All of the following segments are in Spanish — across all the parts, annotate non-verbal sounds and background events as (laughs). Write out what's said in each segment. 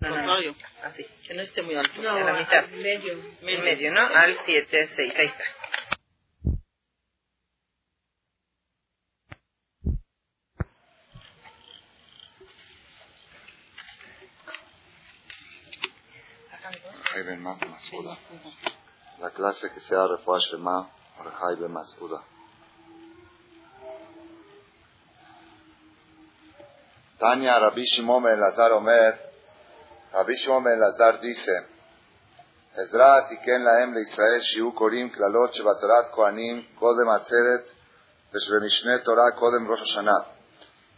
No, no, no. Así, que no esté muy alto. No, a la mitad. al medio. En medio, ¿no? Al 7, 6. Ahí está. Ben Masuda. La clase que sea Refuah Shema Rehai Ben Masuda. Tania Rabbi Shimon Ben Lazar Omer, Rabbi Shimon Ben Lazar dice, Ezra תיקן להם לישראל שיהיו קוראים קללות שבתורת כהנים קודם עצרת ושבמשנה תורה קודם ראש השנה.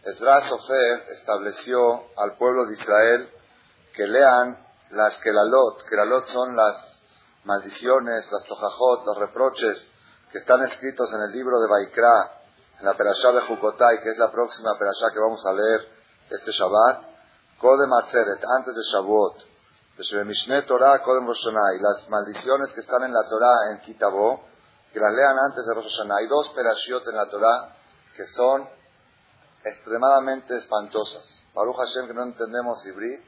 Ezra Sofer estableció al pueblo de Israel que lean las kelalot. Kelalot son las maldiciones, las tojajot, los reproches que están escritos en el libro de Baikra, en la Perashá de Jukotai, que es la próxima Perashá que vamos a leer este Shabbat. Kodem Atzeret, antes de Shavuot. De Mishneh Torah, Kodem Rosh. Y las maldiciones que están en la Torah en Kitabo, que las lean antes de Rosh. Hay dos Perashiot en la Torah que son extremadamente espantosas. Baruch Hashem que no entendemos Ibrit,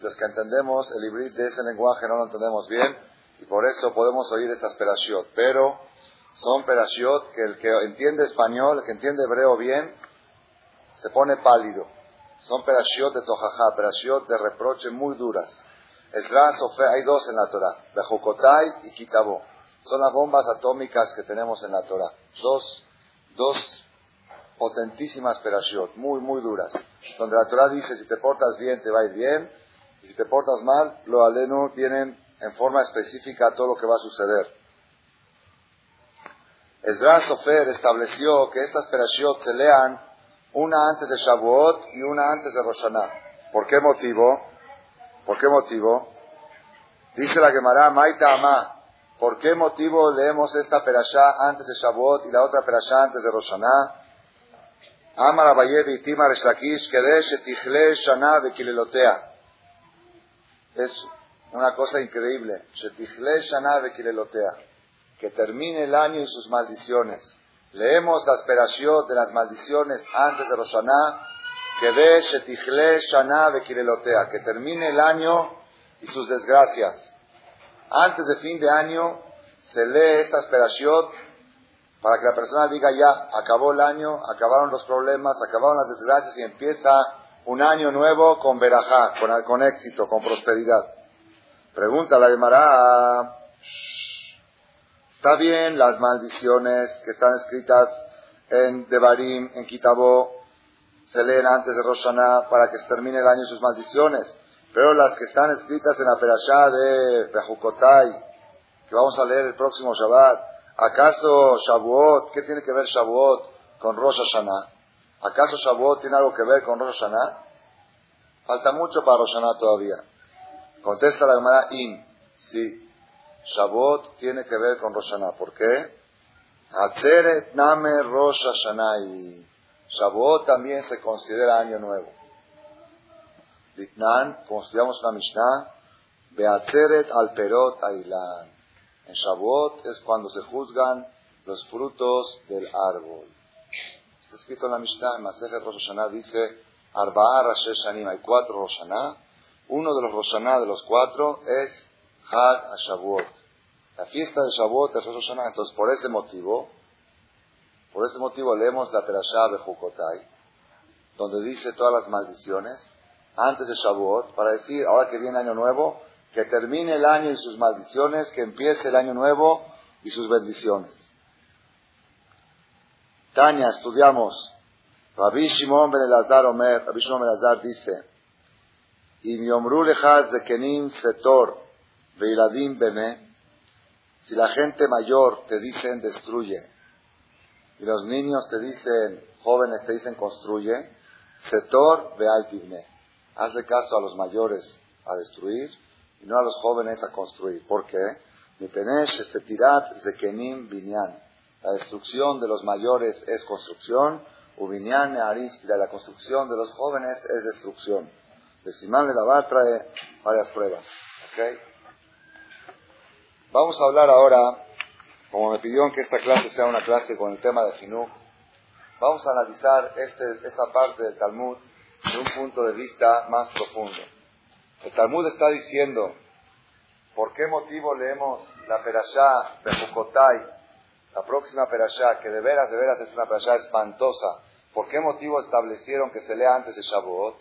los que entendemos el hibrid de ese lenguaje no lo entendemos bien y por eso podemos oír esas perashiot. Pero son perashiot que el que entiende español, el que entiende hebreo bien, se pone pálido. Son perashiot de tojajá, perashiot de reproche muy duras. Esdras Sofe, hay dos en la Torah, Bejukotai y Kitabo. Son las bombas atómicas que tenemos en la Torah. Dos, dos potentísimas perashiot, muy, muy duras. Donde la Torah dice, si te portas bien, te va a ir bien, y si te portas mal, lo aleno vienen en forma específica todo lo que va a suceder. Ezra Sofer estableció que estas perashiot se lean una antes de Shavuot y una antes de Roshaná. ¿Por qué motivo? ¿Por qué motivo? Dice la Gemara, Maita Ama, ¿por qué motivo leemos esta perashá antes de Shavuot y la otra perashá antes de Roshaná? Amar Abayevi Timar Eshlakish, Kedesh Etichle Shana Vekilelotea. Es una cosa increíble. Shetichle Shana Vekilelotea. Que termine el año y sus maldiciones. Leemos las perashiot de las maldiciones antes de Roshaná. Kedesh Shetichle Shana Vekilelotea. Que termine el año y sus desgracias. Antes de fin de año se lee estas perashiot para que la persona diga ya, acabó el año, acabaron los problemas, acabaron las desgracias y empieza un año nuevo con verajá, con, con éxito, con prosperidad. Pregunta la Gemara, ¿está bien las maldiciones que están escritas en Devarim, en Kitabó, se leen antes de Roshaná para que se termine el año sus maldiciones? Pero las que están escritas en la Perashá de Bejukotai, que vamos a leer el próximo Shabbat, ¿acaso Shavuot, qué tiene que ver Shavuot con Rosh? ¿Acaso Shavuot tiene algo que ver con Rosh? Falta mucho para Rosh todavía. Contesta la Gemara, in, sí. Shavuot tiene que ver con Rosh Hashanah. ¿Por qué? Ateret Name Rosh Hashanah. Y Shavuot también se considera año nuevo. Ditnan, como estudiamos la Mishnah, Beateret al Perot Ailan. En Shavuot es cuando se juzgan los frutos del árbol. Está escrito en la Mishnah, en Masejet Rosh Hashanah, dice, Arba'a Rashe Shanim, hay cuatro Rosh Hashanah. Uno de los Rosh de los cuatro es Had Shavuot. La fiesta de Shavuot es Rosh Hashanah. Entonces, por ese motivo, por ese motivo leemos la Perashá de Jukotai, donde dice todas las maldiciones, antes de Shavuot, para decir, ahora que viene año nuevo, que termine el año y sus maldiciones, que empiece el año nuevo y sus bendiciones. Tania, estudiamos. Rabbi Shimon ben Elazar Omer, Rabbi Shimon ben Elazar dice, Im yomru lechaz de kenim setor veiladim bene, si la gente mayor te dicen destruye, y los niños te dicen, jóvenes te dicen construye, setor vealtibne. Hazle caso a los mayores a destruir y no a los jóvenes a construir. ¿Por qué? zekenim binyan. La destrucción de los mayores es construcción, ubinyan aristila. La construcción de los jóvenes es destrucción. De Simán trae varias pruebas. ¿Okay? Vamos a hablar ahora, como me pidieron que esta clase sea una clase con el tema de Jinú, vamos a analizar este, esta parte del Talmud de un punto de vista más profundo. El Talmud está diciendo, ¿por qué motivo leemos la Perashá de Jukotai, la próxima Perashá, que de veras, de veras es una Perashá espantosa? ¿Por qué motivo establecieron que se lea antes de Shavuot?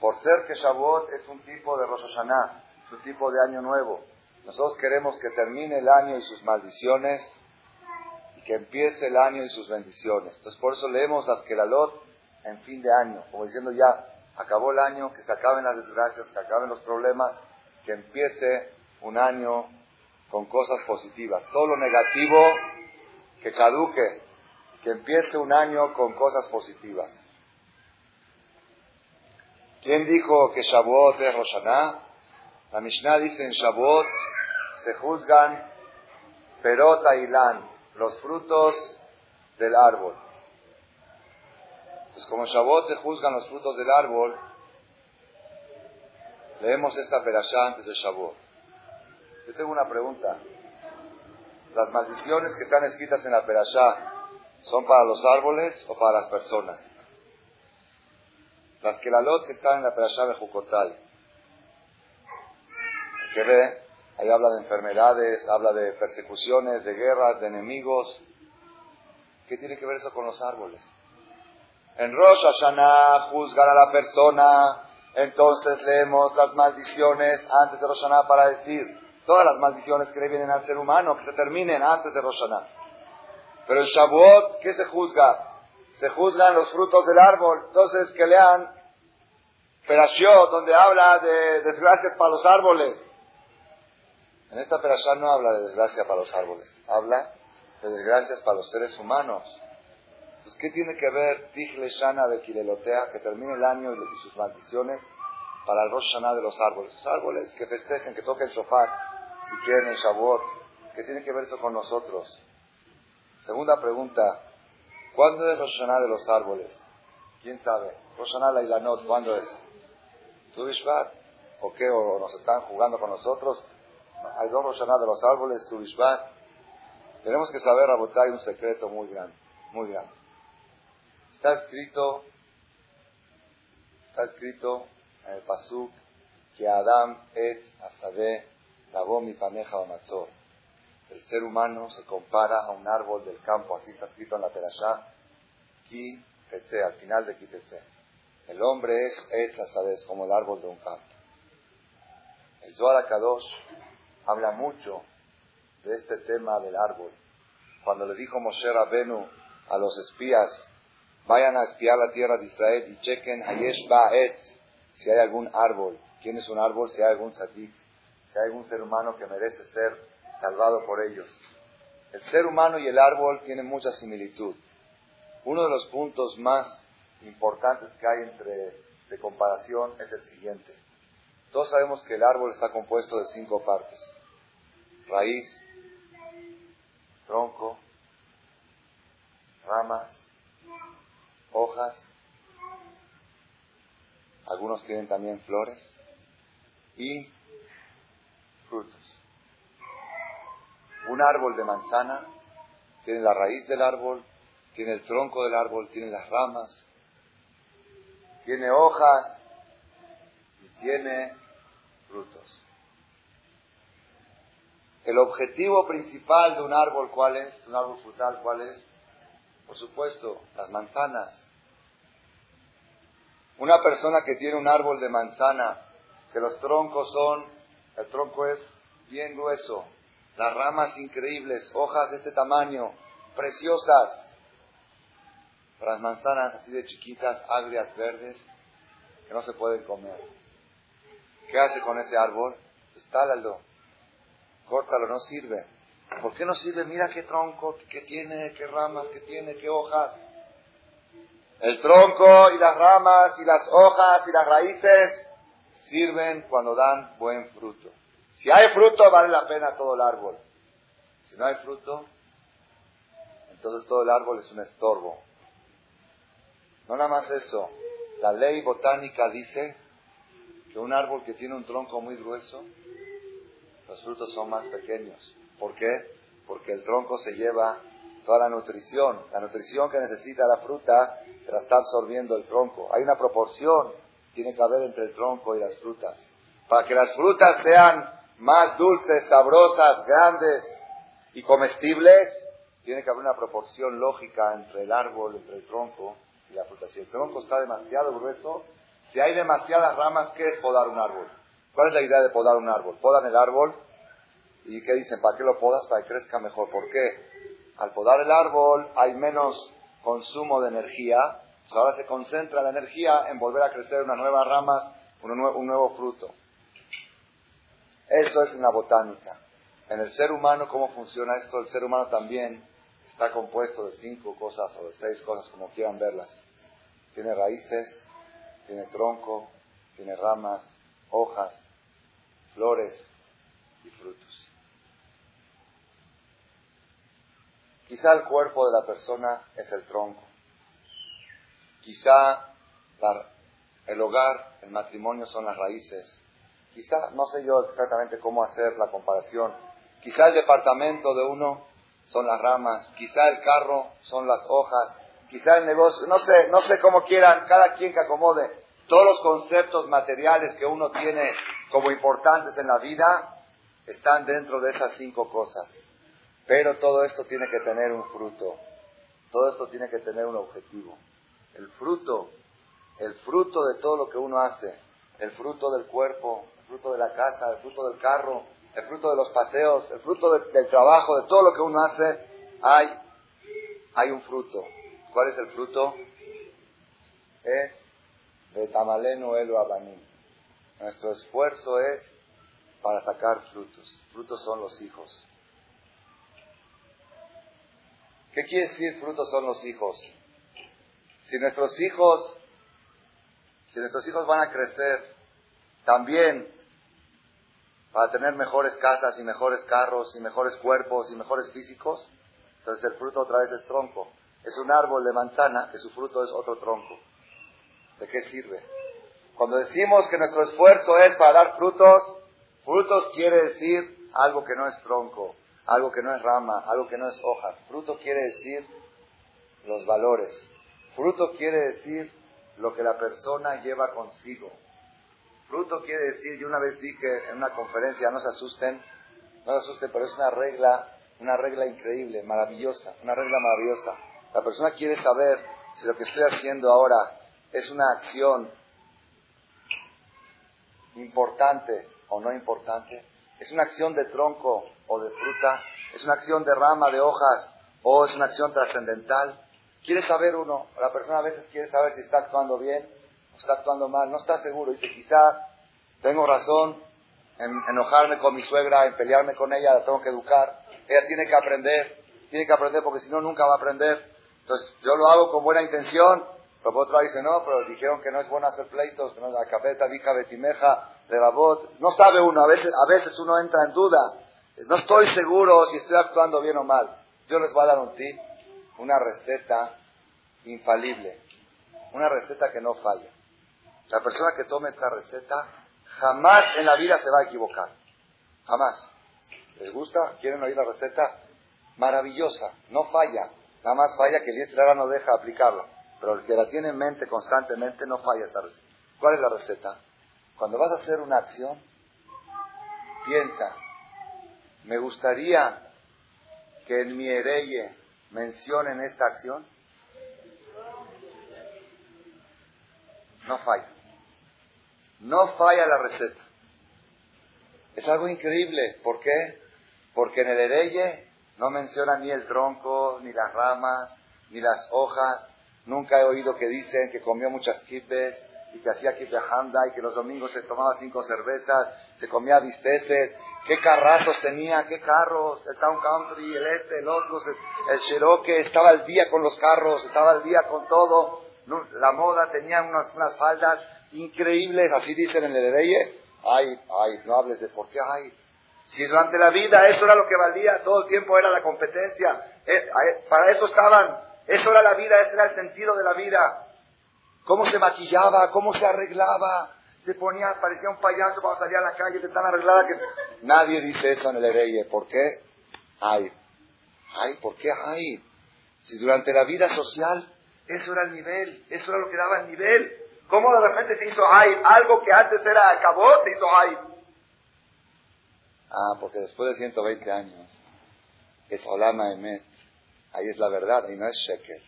Por ser que Shavuot es un tipo de Rosh Hashanah, es un tipo de año nuevo. Nosotros queremos que termine el año y sus maldiciones y que empiece el año y sus bendiciones. Entonces por eso leemos las Kelalot en fin de año, como diciendo ya, acabó el año, que se acaben las desgracias, que acaben los problemas, que empiece un año con cosas positivas. Todo lo negativo que caduque, que empiece un año con cosas positivas. ¿Quién dijo que Shavuot es Roshaná? La Mishnah dice en Shavuot se juzgan perota y lan, los frutos del árbol. Entonces, como Shavuot se juzgan los frutos del árbol, leemos esta perashá antes de Shavuot. Yo tengo una pregunta. ¿Las maldiciones que están escritas en la perashá son para los árboles o para las personas? Las que la lot que están en la perashá de Jucotal. que ve, ahí habla de enfermedades, habla de persecuciones, de guerras, de enemigos. ¿Qué tiene que ver eso con los árboles? En Rosh Hashanah juzgan a la persona, entonces leemos las maldiciones antes de Rosh Hashanah para decir todas las maldiciones que le vienen al ser humano, que se terminen antes de Rosh Hashanah. Pero en Shavuot, ¿qué se juzga? Se juzgan los frutos del árbol. Entonces, que lean Perashiot, donde habla de desgracias para los árboles. En esta Perashá no habla de desgracia para los árboles, habla de desgracias para los seres humanos. Entonces, ¿qué tiene que ver Tichle Shana de Kilelotea, que termine el año y sus maldiciones, para el Rosh Hashanah de los árboles? Los árboles que festejen, que toquen shofar, si quieren, en Shavuot. ¿Qué tiene que ver eso con nosotros? Segunda pregunta, ¿cuándo es Rosh de los árboles? ¿Quién sabe? Rosh Hashanah la Ilanot, ¿cuándo es? ¿Tu Bishvat? ¿O qué? ¿O nos están jugando con nosotros? Hay dos Rosh Hashanah de los árboles, Tu Bishvat. Tenemos que saber, Rabotay, un secreto muy grande, muy grande. Está escrito, está escrito en el Pasuk que Adam et Asabe mi paneja o El ser humano se compara a un árbol del campo, así está escrito en la Perashá, Ki Tetse, al final de Ki Tetse. El hombre es et Asabe, como el árbol de un campo. El Zohar Kadosh habla mucho de este tema del árbol. Cuando le dijo Moshe Rabenu a los espías Vayan a espiar la tierra de Israel y chequen Hayesh Ba'et, si hay algún árbol. ¿Quién es un árbol? Si hay algún tzadik, si hay algún ser humano que merece ser salvado por ellos. El ser humano y el árbol tienen mucha similitud. Uno de los puntos más importantes que hay entre de comparación es el siguiente. Todos sabemos que el árbol está compuesto de cinco partes. Raíz, tronco, ramas, hojas, algunos tienen también flores y frutos. Un árbol de manzana tiene la raíz del árbol, tiene el tronco del árbol, tiene las ramas, tiene hojas y tiene frutos. El objetivo principal de un árbol, ¿cuál es? Un árbol frutal, ¿cuál es? Por supuesto, las manzanas. Una persona que tiene un árbol de manzana, que los troncos son, el tronco es bien grueso, las ramas increíbles, hojas de este tamaño, preciosas. Las manzanas así de chiquitas, agrias, verdes, que no se pueden comer. ¿Qué hace con ese árbol? Estálalo, córtalo, no sirve. ¿Por qué no sirve? Mira qué tronco que tiene, qué ramas que tiene, qué hojas. El tronco y las ramas y las hojas y las raíces sirven cuando dan buen fruto. Si hay fruto, vale la pena todo el árbol. Si no hay fruto, entonces todo el árbol es un estorbo. No nada más eso. La ley botánica dice que un árbol que tiene un tronco muy grueso, los frutos son más pequeños. ¿Por qué? Porque el tronco se lleva toda la nutrición. La nutrición que necesita la fruta se la está absorbiendo el tronco. Hay una proporción, tiene que haber entre el tronco y las frutas. para que las frutas sean más dulces, sabrosas, grandes y comestibles, tiene que haber una proporción lógica entre el árbol, entre el tronco y la fruta. Si el tronco está demasiado grueso, si hay demasiadas ramas, ¿qué es podar un árbol? ¿Cuál es la idea de podar un árbol? Podan el árbol y ¿qué dicen? ¿Para qué lo podas? Para que crezca mejor. ¿Por qué? Al podar el árbol hay menos consumo de energía, ahora se concentra la energía en volver a crecer unas nuevas ramas, un nuevo fruto. Eso es una botánica. En el ser humano, ¿cómo funciona esto? El ser humano también está compuesto de cinco cosas o de seis cosas, como quieran verlas. Tiene raíces, tiene tronco, tiene ramas, hojas, flores y frutos. Quizá el cuerpo de la persona es el tronco. Quizá el hogar, el matrimonio son las raíces. Quizá, no sé yo exactamente cómo hacer la comparación. Quizá el departamento de uno son las ramas, quizá el carro son las hojas, quizá el negocio, no sé, no sé cómo quieran, cada quien que acomode todos los conceptos materiales que uno tiene como importantes en la vida están dentro de esas cinco cosas. Pero todo esto tiene que tener un fruto. Todo esto tiene que tener un objetivo. El fruto, el fruto de todo lo que uno hace, el fruto del cuerpo, el fruto de la casa, el fruto del carro, el fruto de los paseos, el fruto del trabajo, de todo lo que uno hace, hay, hay un fruto. ¿Cuál es el fruto? Es de Tamaleno Elo Abanim. Nuestro esfuerzo es para sacar frutos. Frutos son los hijos. ¿Qué quiere decir frutos son los hijos? Si nuestros hijos, si nuestros hijos van a crecer también para tener mejores casas y mejores carros y mejores cuerpos y mejores físicos, entonces el fruto otra vez es tronco. Es un árbol de manzana que su fruto es otro tronco. ¿De qué sirve? Cuando decimos que nuestro esfuerzo es para dar frutos, frutos quiere decir algo que no es tronco, algo que no es rama, algo que no es hojas. Fruto quiere decir los valores. Fruto quiere decir lo que la persona lleva consigo. Fruto quiere decir, yo una vez dije en una conferencia, no se asusten, no se asusten, pero es una regla, una regla increíble, maravillosa, una regla maravillosa. La persona quiere saber si lo que estoy haciendo ahora es una acción importante o no importante, es una acción de tronco o de fruta, es una acción de rama, de hojas, o es una acción trascendental. Quiere saber uno, la persona a veces quiere saber si está actuando bien está actuando mal, no está seguro. Dice, quizá tengo razón en enojarme con mi suegra, en pelearme con ella, la tengo que educar. Ella tiene que aprender, tiene que aprender porque si no, nunca va a aprender. Entonces, yo lo hago con buena intención, pero otro dice, no, pero dijeron que no es bueno hacer pleitos, que no es la cabeta, vija, betimeja, de la voz. No sabe uno, a veces, a veces uno entra en duda. No estoy seguro si estoy actuando bien o mal. Yo les voy a dar un tip, una receta infalible, una receta que no falla. La persona que tome esta receta jamás en la vida se va a equivocar. Jamás. ¿Les gusta? ¿Quieren oír la receta? Maravillosa. No falla. Nada más falla que el ahora no deja aplicarla. Pero el que la tiene en mente constantemente no falla esta receta. ¿Cuál es la receta? Cuando vas a hacer una acción, piensa, me gustaría que en mi hereye mencionen esta acción. No falla. No falla la receta. Es algo increíble. ¿Por qué? Porque en el hereye no menciona ni el tronco, ni las ramas, ni las hojas. Nunca he oído que dicen que comió muchas kibbes y que hacía kibbeh y que los domingos se tomaba cinco cervezas, se comía bisteces. ¿Qué carrazos tenía? ¿Qué carros? El Town Country, el este, el otro, el Cherokee. Estaba al día con los carros, estaba al día con todo. La moda tenía unas, unas faldas increíbles, así dicen en el Hereye. Ay, ay, no hables de por qué hay. Si durante la vida eso era lo que valía, todo el tiempo era la competencia, eh, para eso estaban, eso era la vida, ese era el sentido de la vida. Cómo se maquillaba, cómo se arreglaba, se ponía, parecía un payaso cuando salía a la calle de tan arreglada que nadie dice eso en el Hereye. ¿Por qué? Ay, ay, ¿por qué hay? Si durante la vida social eso era el nivel, eso era lo que daba el nivel. ¿Cómo de repente se hizo Haib? Algo que antes era acabó, se hizo Haib. Ah, porque después de 120 años es Olama Emet. Ahí es la verdad, y no es Sheker.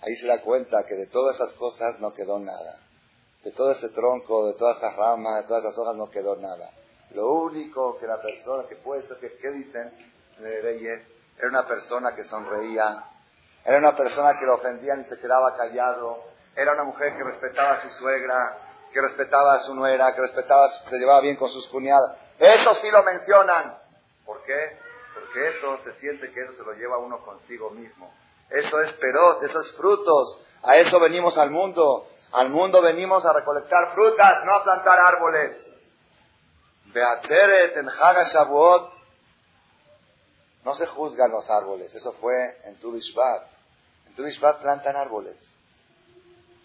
Ahí se da cuenta que de todas esas cosas no quedó nada. De todo ese tronco, de todas esas ramas, de todas esas hojas no quedó nada. Lo único que la persona que puede ser, que, ¿qué dicen? Reyes, era una persona que sonreía, era una persona que lo ofendían y se quedaba callado, era una mujer que respetaba a su suegra, que respetaba a su nuera, que respetaba, se llevaba bien con sus cuñadas. Eso sí lo mencionan. ¿Por qué? Porque eso se siente que eso se lo lleva uno consigo mismo. Eso es perot, eso es frutos. A eso venimos al mundo. Al mundo venimos a recolectar frutas, no a plantar árboles. Beateret en Haga Shavuot. No se juzgan los árboles. Eso fue en Turishbat. En Turishbat plantan árboles.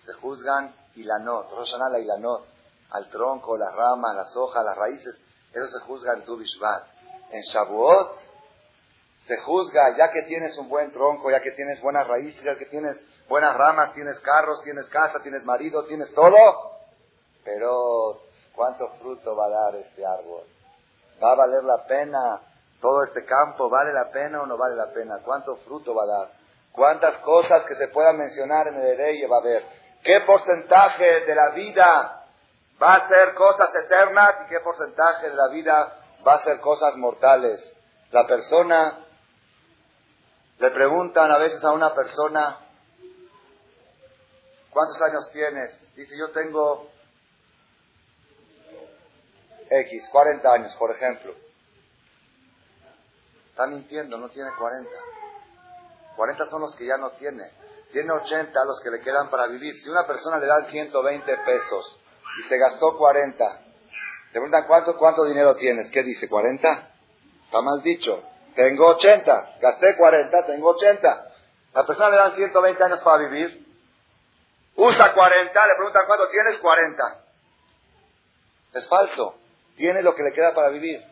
Se juzgan Ilanot, Roshaná la Ilanot. Al tronco, las ramas, las hojas, las raíces. Eso se juzga en Turishbat. En Shavuot se juzga, ya que tienes un buen tronco, ya que tienes buenas raíces, ya que tienes buenas ramas, tienes carros, tienes casa, tienes marido, tienes todo, pero ¿cuánto fruto va a dar este árbol? ¿Va a valer la pena todo este campo? ¿Vale la pena o no vale la pena? ¿Cuánto fruto va a dar? ¿Cuántas cosas que se puedan mencionar en el Hereye va a haber? ¿Qué porcentaje de la vida va a ser cosas eternas y qué porcentaje de la vida va a ser cosas mortales? La persona le preguntan a veces a una persona, ¿cuántos años tienes? Dice, yo tengo X, 40 años, por ejemplo. Está mintiendo, no tiene 40. 40 son los que ya no tiene. Tiene 80 los que le quedan para vivir. Si una persona le dan 120 pesos y se gastó 40, te preguntan cuánto, cuánto dinero tienes. ¿Qué dice? ¿40? Está mal dicho. Tengo 80. Gasté 40, tengo 80. La persona le dan 120 años para vivir. Usa 40, le preguntan cuánto tienes, 40. Es falso. Tiene lo que le queda para vivir.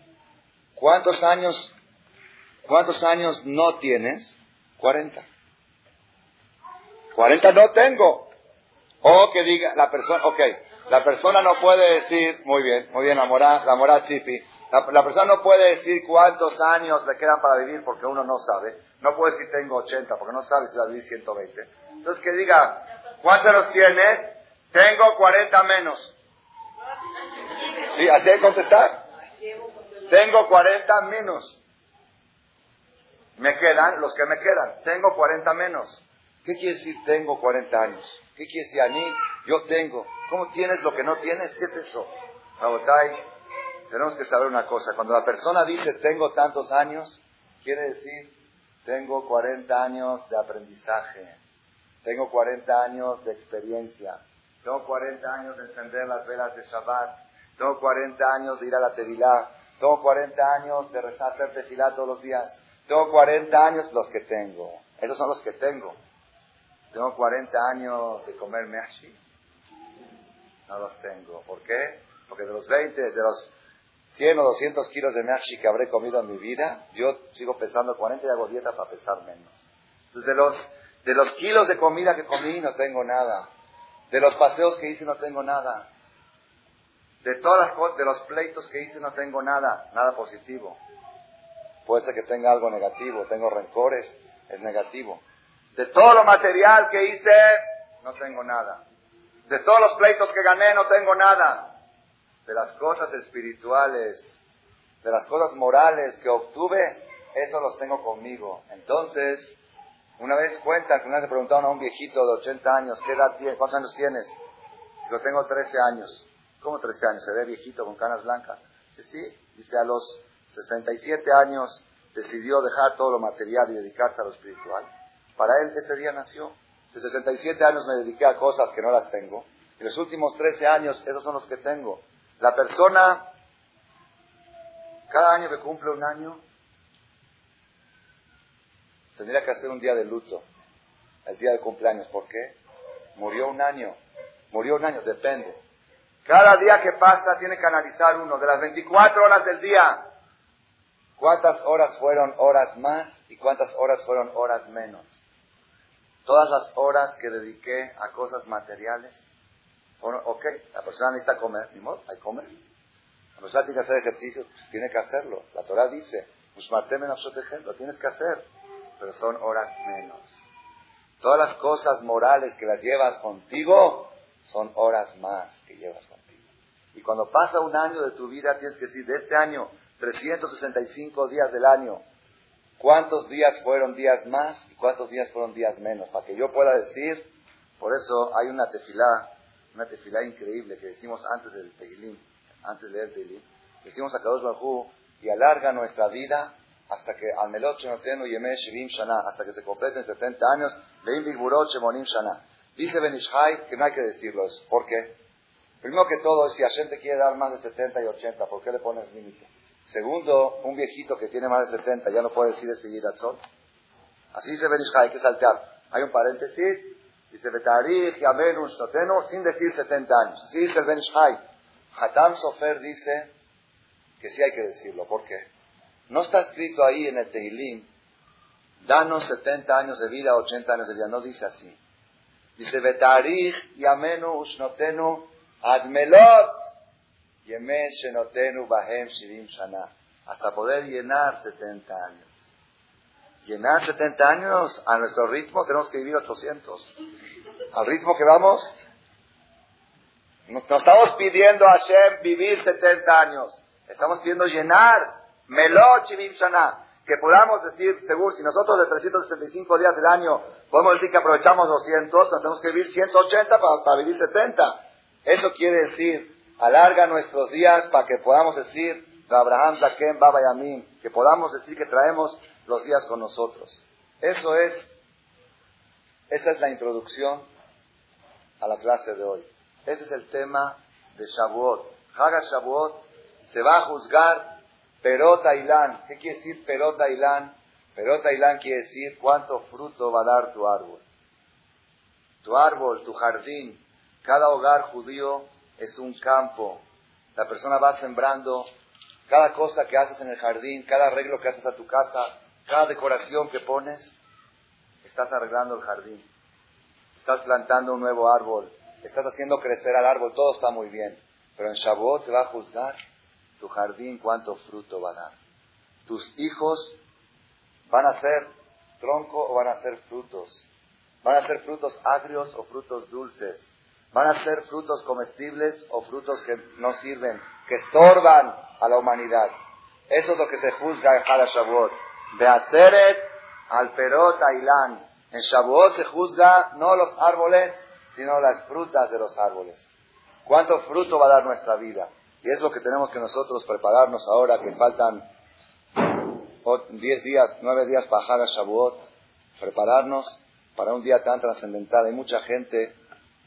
¿Cuántos años, cuántos años no tienes? 40. 40 no tengo. O que diga la persona, ok, la persona no puede decir, muy bien, muy bien, la mora, la mora chipi, la, persona no puede decir cuántos años le quedan para vivir porque uno no sabe. No puede decir tengo 80 porque no sabe si va a vivir 120. Entonces que diga, ¿cuántos tienes? Tengo 40 menos. ¿Sí? ¿Así que contestar? Tengo 40 menos. Me quedan los que me quedan. Tengo 40 menos. ¿Qué quiere decir tengo 40 años? ¿Qué quiere decir a mí? Yo tengo. ¿Cómo tienes lo que no tienes? ¿Qué es eso? tenemos que saber una cosa. Cuando la persona dice tengo tantos años, quiere decir tengo 40 años de aprendizaje, tengo 40 años de experiencia, tengo 40 años de encender las velas de Shabbat, tengo 40 años de ir a la Tevilá, tengo 40 años de rezar hacer tefilá todos los días, tengo 40 años los que tengo, esos son los que tengo. Tengo 40 años de comer meshi, no los tengo. ¿Por qué? Porque de los 20, de los 100 o 200 kilos de meshi que habré comido en mi vida, yo sigo pesando 40 y hago dieta para pesar menos. Entonces, de los, de los kilos de comida que comí no tengo nada. De los paseos que hice no tengo nada. De todas las de los pleitos que hice no tengo nada, nada positivo. Puede ser que tenga algo negativo, tengo rencores, es negativo. De todo lo material que hice, no tengo nada. De todos los pleitos que gané, no tengo nada de las cosas espirituales, de las cosas morales que obtuve, eso los tengo conmigo. Entonces, una vez cuentan que una vez le preguntaron a un viejito de 80 años, ¿qué edad tiene? ¿Cuántos años tienes? Yo tengo 13 años. ¿Cómo 13 años? ¿Se ve viejito con canas blancas? Dice, sí. Dice, a los 67 años decidió dejar todo lo material y dedicarse a lo espiritual. Para él ese día nació. Hace 67 años me dediqué a cosas que no las tengo. Y los últimos 13 años, esos son los que tengo. La persona, cada año que cumple un año, tendría que hacer un día de luto, el día de cumpleaños. ¿Por qué? Murió un año, murió un año, depende. Cada día que pasa tiene que analizar uno, de las 24 horas del día, cuántas horas fueron horas más y cuántas horas fueron horas menos. Todas las horas que dediqué a cosas materiales ok, la persona necesita comer, ni modo, hay que comer. La persona tiene que hacer ejercicio, pues tiene que hacerlo. La Torah dice, lo tienes que hacer, pero son horas menos. Todas las cosas morales que las llevas contigo son horas más que llevas contigo. Y cuando pasa un año de tu vida, tienes que decir, de este año, 365 días del año, ¿cuántos días fueron días más y cuántos días fueron días menos? Para que yo pueda decir, por eso hay una tefilá, una tefilá increíble que decimos antes del Tehilim, antes de leer Tehilim, decimos a Kadosh Baruj y alarga nuestra vida hasta que al Shana, hasta que se completen 70 años, Shana. Dice Benishai que no hay que decirlo eso. ¿Por qué? Primero que todo, si Hashem te quiere dar más de 70 y 80, ¿por qué le pones límite? Segundo, un viejito que tiene más de 70 ya no puede decir de seguir sol. Así dice Benishai, hay que saltar. Hay un paréntesis, dice Betarich, Yamen, sin decir 70 años. Así dice el Benishai. Hatam Sofer dice que sí hay que decirlo. ¿Por qué? No está escrito ahí en el Tehilim, danos 70 años de vida, 80 años de vida. No dice así. Dice, Betarich yamenu usnotenu admelot bahem shirim shana. Hasta poder llenar 70 años. Llenar 70 años a nuestro ritmo tenemos que vivir 800. Al ritmo que vamos, nos estamos pidiendo a Hashem vivir 70 años. Estamos pidiendo llenar Melot Shivim Shana. Que podamos decir, seguro, si nosotros de 365 días del año podemos decir que aprovechamos 200, nos tenemos que vivir 180 para, vivir 70. Eso quiere decir, alarga nuestros días para que podamos decir, Abraham, Zakem, Baba Yamim, que podamos decir que traemos los días con nosotros. Eso es, esa es la introducción a la clase de hoy. Ese es el tema de Shavuot. Haga Shavuot se va a juzgar Perota Ilán. ¿Qué quiere decir Perota Ilán? Perota Ilán quiere decir cuánto fruto va a dar tu árbol. Tu árbol, tu jardín, cada hogar judío es un campo. La persona va sembrando cada cosa que haces en el jardín, cada arreglo que haces a tu casa, cada decoración que pones, estás arreglando el jardín. Estás plantando un nuevo árbol, estás haciendo crecer al árbol, todo está muy bien. Pero en Shavuot te va a juzgar tu jardín cuánto fruto va a dar. Tus hijos van a ser tronco o van a ser frutos. Van a ser frutos agrios o frutos dulces. Van a ser frutos comestibles o frutos que no sirven, que estorban a la humanidad. Eso es lo que se juzga en Hara Shavuot. Beatzeret al perot ailán. En Shavuot se juzga no los árboles, sino las frutas de los árboles. ¿Cuánto fruto va a dar nuestra vida? Y es lo que tenemos que nosotros prepararnos ahora, que faltan 10 días, 9 días para Hara Shavuot, prepararnos para un día tan trascendental. Hay mucha gente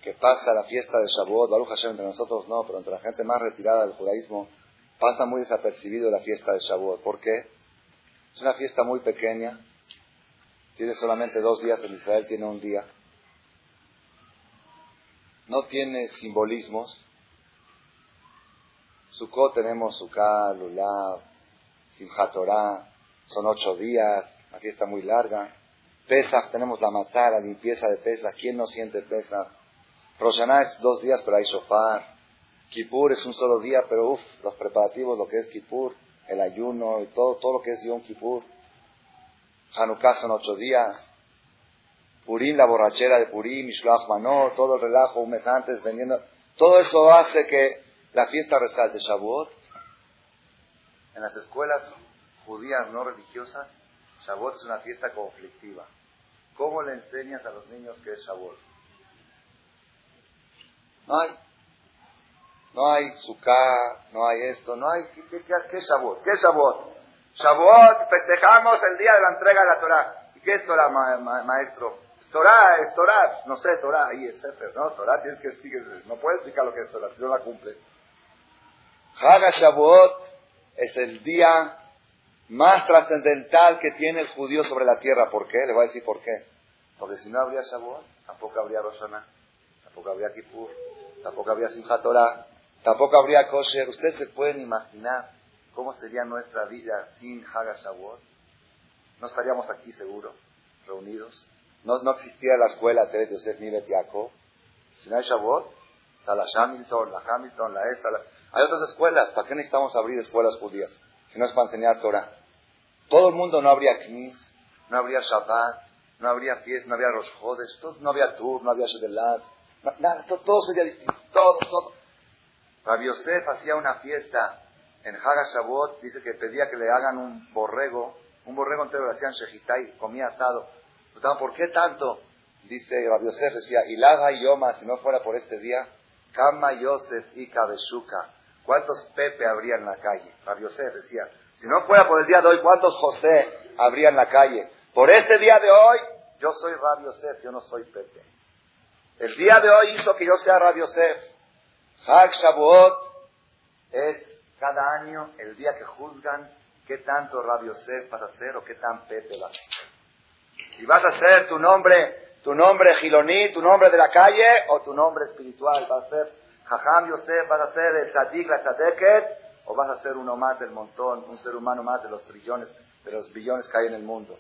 que pasa la fiesta de Shavuot, Baruch Hashem entre nosotros no, pero entre la gente más retirada del judaísmo, pasa muy desapercibido la fiesta de Shavuot. ¿Por qué? Es una fiesta muy pequeña, tiene solamente dos días, en Israel tiene un día. No tiene simbolismos, Sukkot tenemos Sukkot, Lulav, Simchat Torah, son ocho días, la fiesta muy larga. Pesach, tenemos la matzah, la limpieza de Pesach. ¿Quién no siente Pesach? Roshaná es dos días, pero hay shofar. Kippur es un solo día, pero uff, los preparativos, lo que es Kippur, el ayuno y todo, todo lo que es Yom Kippur. Hanukkah son ocho días. Purim, la borrachera de Purim, Mishloach Manor, todo el relajo un mes antes vendiendo. Todo eso hace que la fiesta resalte Shavuot. En las escuelas judías no religiosas, Shavuot es una fiesta conflictiva. ¿Cómo le enseñas a los niños qué es Shavuot? No hay. No hay Sukkah, no hay esto, no hay. ¿Qué, es Shavuot? ¿Qué es Shavuot? Shavuot, festejamos el día de la entrega de la Torah. ¿Y qué es Torah, maestro? Torah, es Torah, no sé, Torah, ahí el Sefer, ¿no? Torah tienes que explicar, no puedes explicar lo que es Torah, si no la cumple. Haga Shavuot es el día más trascendental que tiene el judío sobre la tierra. ¿Por qué? Le voy a decir por qué. Porque si no habría Shavuot, tampoco habría Rosana, tampoco habría Kippur, tampoco habría Simchat Torah, tampoco habría Kosher. Ustedes se pueden imaginar cómo sería nuestra vida sin Haga. No estaríamos aquí seguro, reunidos. No, no la escuela Teres Yosef ni Si no hay Shavuot, Está la Hamilton, la Hamilton, la esta. Hay otras escuelas. ¿Para qué necesitamos abrir escuelas judías? Si no es para enseñar Torah. Todo el mundo no habría Knis, no habría Shabbat, no habría fiesta, no habría Rosjodes, no había Tur, no había Shedelat. nada, todo, sería distinto. Todo, todo. Rabbi Yosef hacía una fiesta en Haga Shavuot, dice que pedía que le hagan un borrego, un borrego entero lo hacían Shejitai, comía asado. ¿por qué tanto? Dice Rabbi Yosef, decía, Ilaga y Yoma, si no fuera por este día, Kama Yosef y Kabeshuka. ¿Cuántos Pepe habría en la calle? Rabbi Yosef decía, si no fuera por el día de hoy, ¿cuántos José habría en la calle? Por este día de hoy, yo soy Rabbi Yosef, yo no soy Pepe. El día de hoy hizo que yo sea Rabbi Yosef. Hag Shavuot es cada año el día que juzgan qué tanto Rabbi Yosef vas a hacer o qué tan Pepe vas a hacer. Si vas a hacer tu nombre, tu nombre Giloní, tu nombre de la calle o tu nombre espiritual, vas a ser Jajam Yosef, vas a ser el Tzadik, la Tzadeket, o vas a ser uno más del montón, un ser humano más de los trillones, de los billones que hay en el mundo.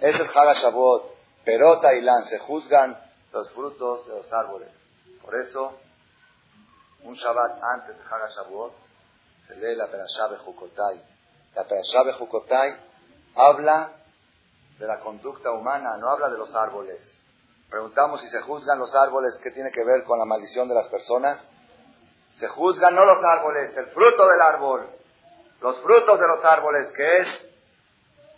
Ese es Haga Shavuot. Perota y Lan se juzgan los frutos de los árboles. Por eso, un Shabbat antes de Haga Shavuot, se lee la Perashá Bejukotai. La Perashá Bejukotai habla de la conducta humana, no habla de los árboles. Preguntamos si se juzgan los árboles, ¿qué tiene que ver con la maldición de las personas? Se juzgan no los árboles, el fruto del árbol. Los frutos de los árboles, ¿qué es?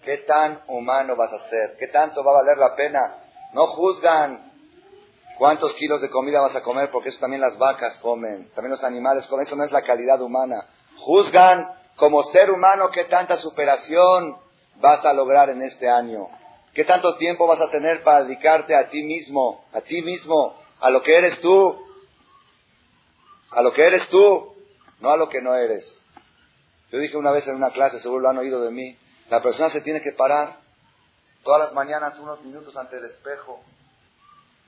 ¿Qué tan humano vas a ser? ¿Qué tanto va a valer la pena? No juzgan cuántos kilos de comida vas a comer, porque eso también las vacas comen, también los animales comen, eso no es la calidad humana. Juzgan como ser humano qué tanta superación vas a lograr en este año. ¿Qué tanto tiempo vas a tener para dedicarte a ti mismo, a ti mismo, a lo que eres tú? A lo que eres tú, no a lo que no eres. Yo dije una vez en una clase, seguro lo han oído de mí, la persona se tiene que parar todas las mañanas unos minutos ante el espejo.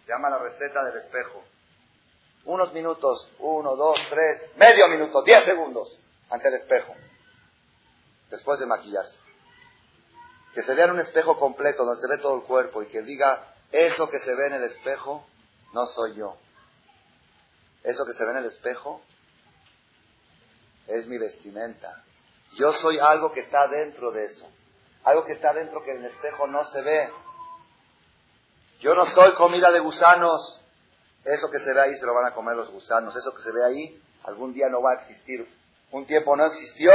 Se llama la receta del espejo. Unos minutos, uno, dos, tres, medio minuto, diez segundos ante el espejo. Después de maquillarse. Que se vea en un espejo completo donde se ve todo el cuerpo y que diga, eso que se ve en el espejo no soy yo. Eso que se ve en el espejo es mi vestimenta. Yo soy algo que está dentro de eso. Algo que está dentro que en el espejo no se ve. Yo no soy comida de gusanos. Eso que se ve ahí se lo van a comer los gusanos. Eso que se ve ahí algún día no va a existir. Un tiempo no existió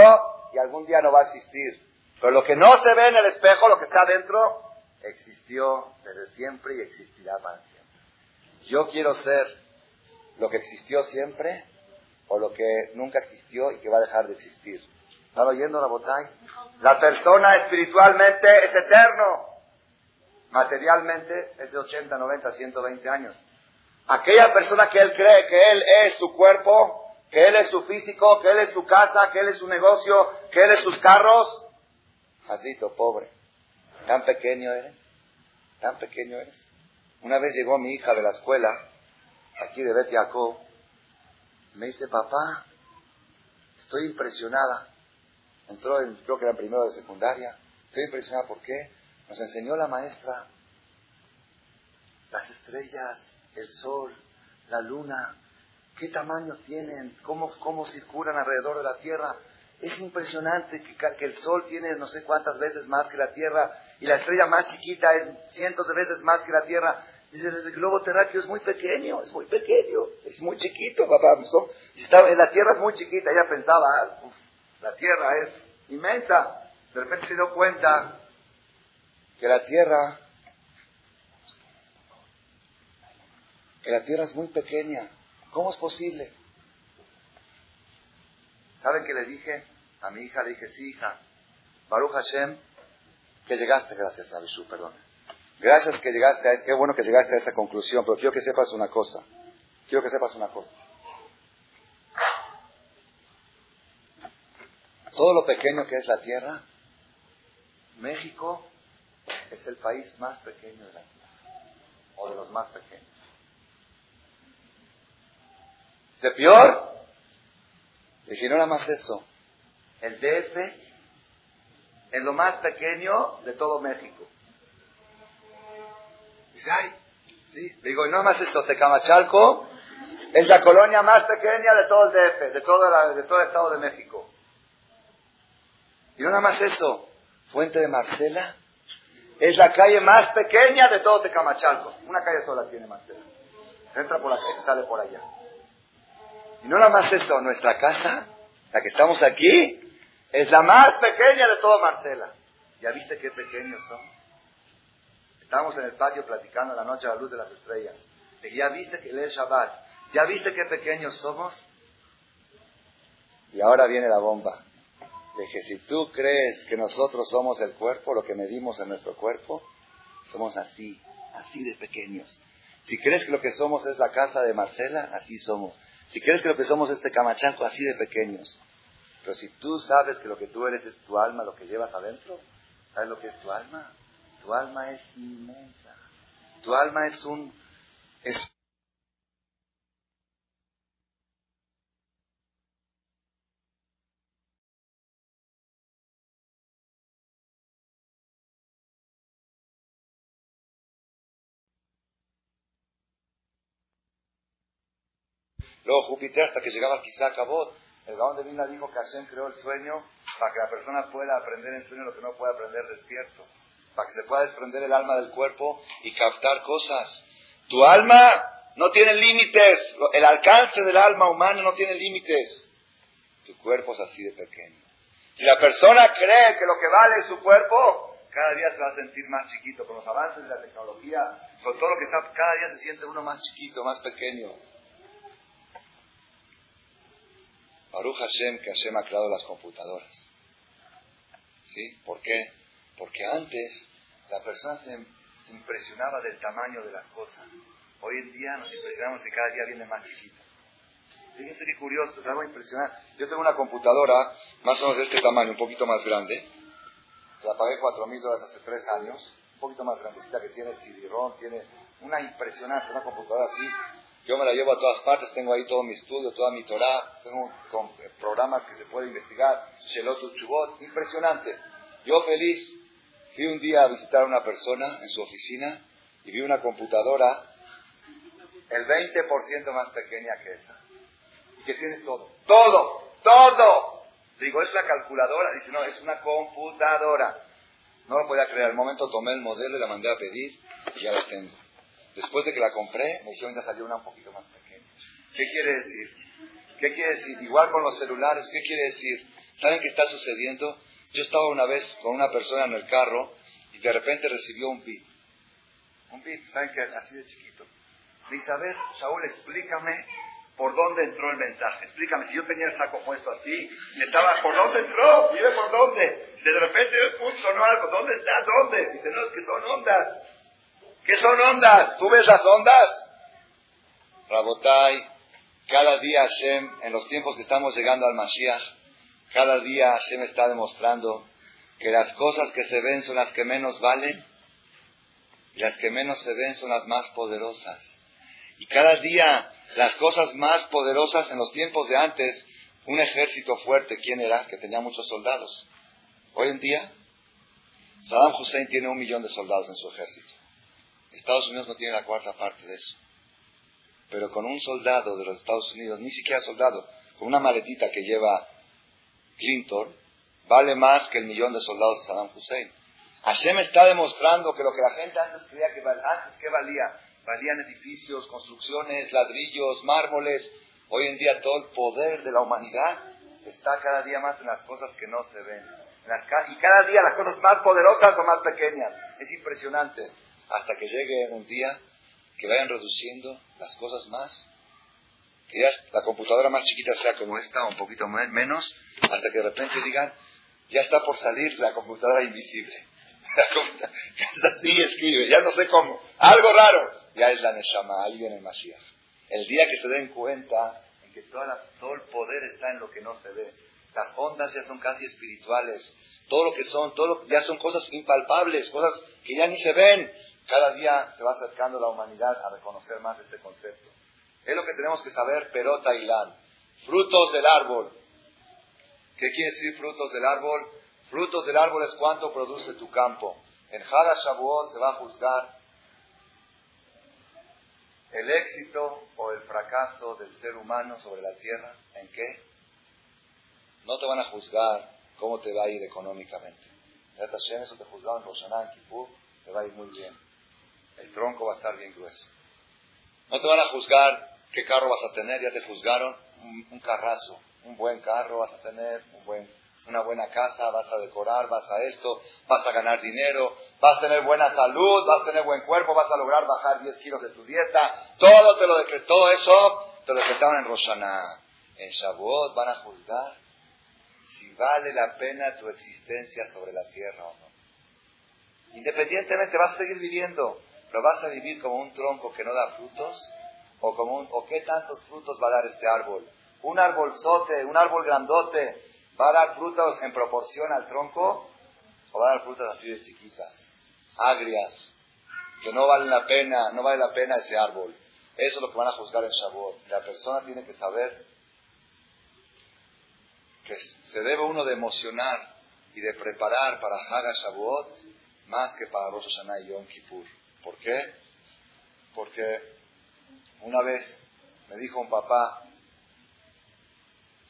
y algún día no va a existir. Pero lo que no se ve en el espejo, lo que está dentro, existió desde siempre y existirá para siempre. Yo quiero ser lo que existió siempre o lo que nunca existió y que va a dejar de existir. ¿Están oyendo la botay? La persona espiritualmente es eterno. Materialmente es de 80, 90, 120 años. Aquella persona que él cree que él es su cuerpo, que él es su físico, que él es su casa, que él es su negocio, que él es sus carros, Jacito, pobre. Tan pequeño eres, tan pequeño eres. Una vez llegó mi hija de la escuela aquí de Bet Jacob, me dice, papá, estoy impresionada. Entró en, creo que era en primero de secundaria. Estoy impresionada, ¿por qué? Nos enseñó la maestra las estrellas, el sol, la luna, qué tamaño tienen, cómo, cómo circulan alrededor de la Tierra. Es impresionante que, que, el Sol tiene no sé cuántas veces más que la Tierra y la estrella más chiquita es cientos de veces más que la Tierra. Dice, el globo terráqueo es muy pequeño, es muy pequeño, es muy chiquito, papá. la Tierra es muy chiquita, ella pensaba, ah, la Tierra es inmensa. De repente se dio cuenta que la Tierra, que la Tierra es muy pequeña. ¿Cómo es posible? ¿Saben qué le dije? A mi hija le dije, sí, hija, Baruch Hashem, que llegaste, gracias a Bishu, perdón. Gracias que llegaste a, qué bueno que llegaste a esta conclusión, pero quiero que sepas una cosa. Quiero que sepas una cosa. Todo lo pequeño que es la tierra, México es el país más pequeño de la tierra, o de los más pequeños. ¿Se peor? Dije, no nada más eso. El DF es lo más pequeño de todo México. Dice, ay, sí. Le digo, no más eso, Tecamachalco Es la colonia más pequeña de todo el DF, de todo, todo el Estado de México. Y no nada más eso, Fuente de Marcela es la calle más pequeña de todo Tecamachalco. Una calle sola tiene Marcela. Entra por la calle, sale por allá. Y no nada más eso, nuestra casa, la que estamos aquí, es la más pequeña de todo Marcela. ¿Ya viste qué pequeños son? Estamos en el patio platicando la noche a la luz de las estrellas. ¿Ya viste que lee Shabbat? ¿Ya viste qué pequeños somos? Y ahora viene la bomba. De que si tú crees que nosotros somos el cuerpo, lo que medimos en nuestro cuerpo, somos así, así de pequeños. Si crees que lo que somos es la casa de Marcela, así somos. Si crees que lo que somos es este camachanco, así de pequeños. Pero si tú sabes que lo que tú eres es tu alma, lo que llevas adentro, ¿sabes lo que es tu alma? Tu alma es inmensa. Tu alma es un... Es Luego Júpiter, hasta que llegaba quizá a Cabot, el Gaón de Vilna dijo que Hashem creó el sueño para que la persona pueda aprender en sueño lo que no puede aprender despierto. Para que se pueda desprender el alma del cuerpo y captar cosas. Tu alma no tiene límites. El alcance del alma humana no tiene límites. Tu cuerpo es así de pequeño. Si la persona cree que lo que vale es su cuerpo, cada día se va a sentir más chiquito. Con los avances de la tecnología, con todo lo que está, cada día se siente uno más chiquito, más pequeño. Baruch Hashem, que Hashem ha creado las computadoras. ¿Sí? ¿Por qué? Porque antes la persona se, impresionaba del tamaño de las cosas. Hoy en día nos impresionamos que cada día viene más chiquita. Fíjense qué curioso, es algo impresionante. Yo tengo una computadora más o menos de este tamaño, un poquito más grande. La pagué 4 mil dólares hace 3 años. Un poquito más grandecita que tiene CD-ROM, tiene una impresionante, una computadora así yo me la llevo a todas partes, tengo ahí todo mi estudio, toda mi Torah, tengo eh, programas que se puede investigar, Shelot Chubot, impresionante. Yo feliz, fui un día a visitar a una persona en su oficina y vi una computadora el 20% más pequeña que esa. Y que tiene todo, todo, todo. Digo, ¿es la calculadora? Dice, no, es una computadora. No lo podía creer. Al momento tomé el modelo y la mandé a pedir y ya la tengo. Después de que la compré, me dijeron ya salió una un poquito más pequeña. ¿Qué quiere decir? ¿Qué quiere decir? Igual con los celulares, ¿qué quiere decir? ¿Saben qué está sucediendo? Yo estaba una vez con una persona en el carro y de repente recibió un beat. Un beat, ¿saben qué? Así de chiquito. Me dice, a ver, Saúl, explícame por dónde entró el mensaje. Explícame, si yo tenía el saco puesto así, estaba, ¿por dónde entró? Mire por dónde. De repente, un sonó algo, ¿dónde está? ¿Dónde? Dice, no, es que son ondas. ¿Qué son ondas? ¿Tú ves las ondas? Rabotai, cada día Hashem, en los tiempos que estamos llegando al Mashiach, cada día Hashem está demostrando que las cosas que se ven son las que menos valen y las que menos se ven son las más poderosas. Y cada día las cosas más poderosas en los tiempos de antes, un ejército fuerte, ¿quién era? Que tenía muchos soldados. Hoy en día, Saddam Hussein tiene un millón de soldados en su ejército. Estados Unidos no tiene la cuarta parte de eso. Pero con un soldado de los Estados Unidos, ni siquiera soldado, con una maletita que lleva Clinton, vale más que el millón de soldados de Saddam Hussein. Hashem está demostrando que lo que la gente antes creía que valía, antes valía, valían edificios, construcciones, ladrillos, mármoles. Hoy en día todo el poder de la humanidad está cada día más en las cosas que no se ven. y cada día las cosas más poderosas o más pequeñas. Es impresionante hasta que llegue un día que vayan reduciendo las cosas más, que ya la computadora más chiquita sea como esta o un poquito menos, hasta que de repente digan, ya está por salir la computadora invisible. (laughs) La (laughs) así escribe, ya no sé cómo, algo raro, ya es la Neshama, ahí viene el Mashiach. El día que se den cuenta en que todo el poder está en lo que no se ve, las ondas ya son casi espirituales, todo lo que son, todo ya son cosas impalpables, cosas que ya ni se ven, cada día se va acercando la humanidad a reconocer más este concepto. Es lo que tenemos que saber, perota y lan. Frutos del árbol. ¿Qué quiere decir frutos del árbol? Frutos del árbol es cuánto produce tu campo. En Hada Shavuot se va a juzgar el éxito o el fracaso del ser humano sobre la tierra, ¿en qué? No te van a juzgar cómo te va a ir económicamente. Eso te juzgaron en Roshaná, en Kippur, te va a ir muy bien. El tronco va a estar bien grueso. No te van a juzgar qué carro vas a tener, ya te juzgaron un, carrazo, un buen carro vas a tener, un buen, una buena casa, vas a decorar, vas a esto, vas a ganar dinero, vas a tener buena salud, vas a tener buen cuerpo, vas a lograr bajar 10 kilos de tu dieta, todo te lo decretó eso, te lo decretaron en Roshaná. En Shavuot van a juzgar si vale la pena tu existencia sobre la tierra o no. Independientemente vas a seguir viviendo, pero vas a vivir como un tronco que no da frutos o qué tantos frutos va a dar este árbol. Un arbolzote, un árbol grandote, va a dar frutos en proporción al tronco o va a dar frutas así de chiquitas agrias, que no valen la pena, no vale la pena ese árbol. Eso es lo que van a juzgar en Shavuot. La persona tiene que saber que se debe uno de emocionar y de preparar para Haga Shavuot más que para Rosh Hashanah y Yom Kippur. ¿Por qué? Porque una vez me dijo un papá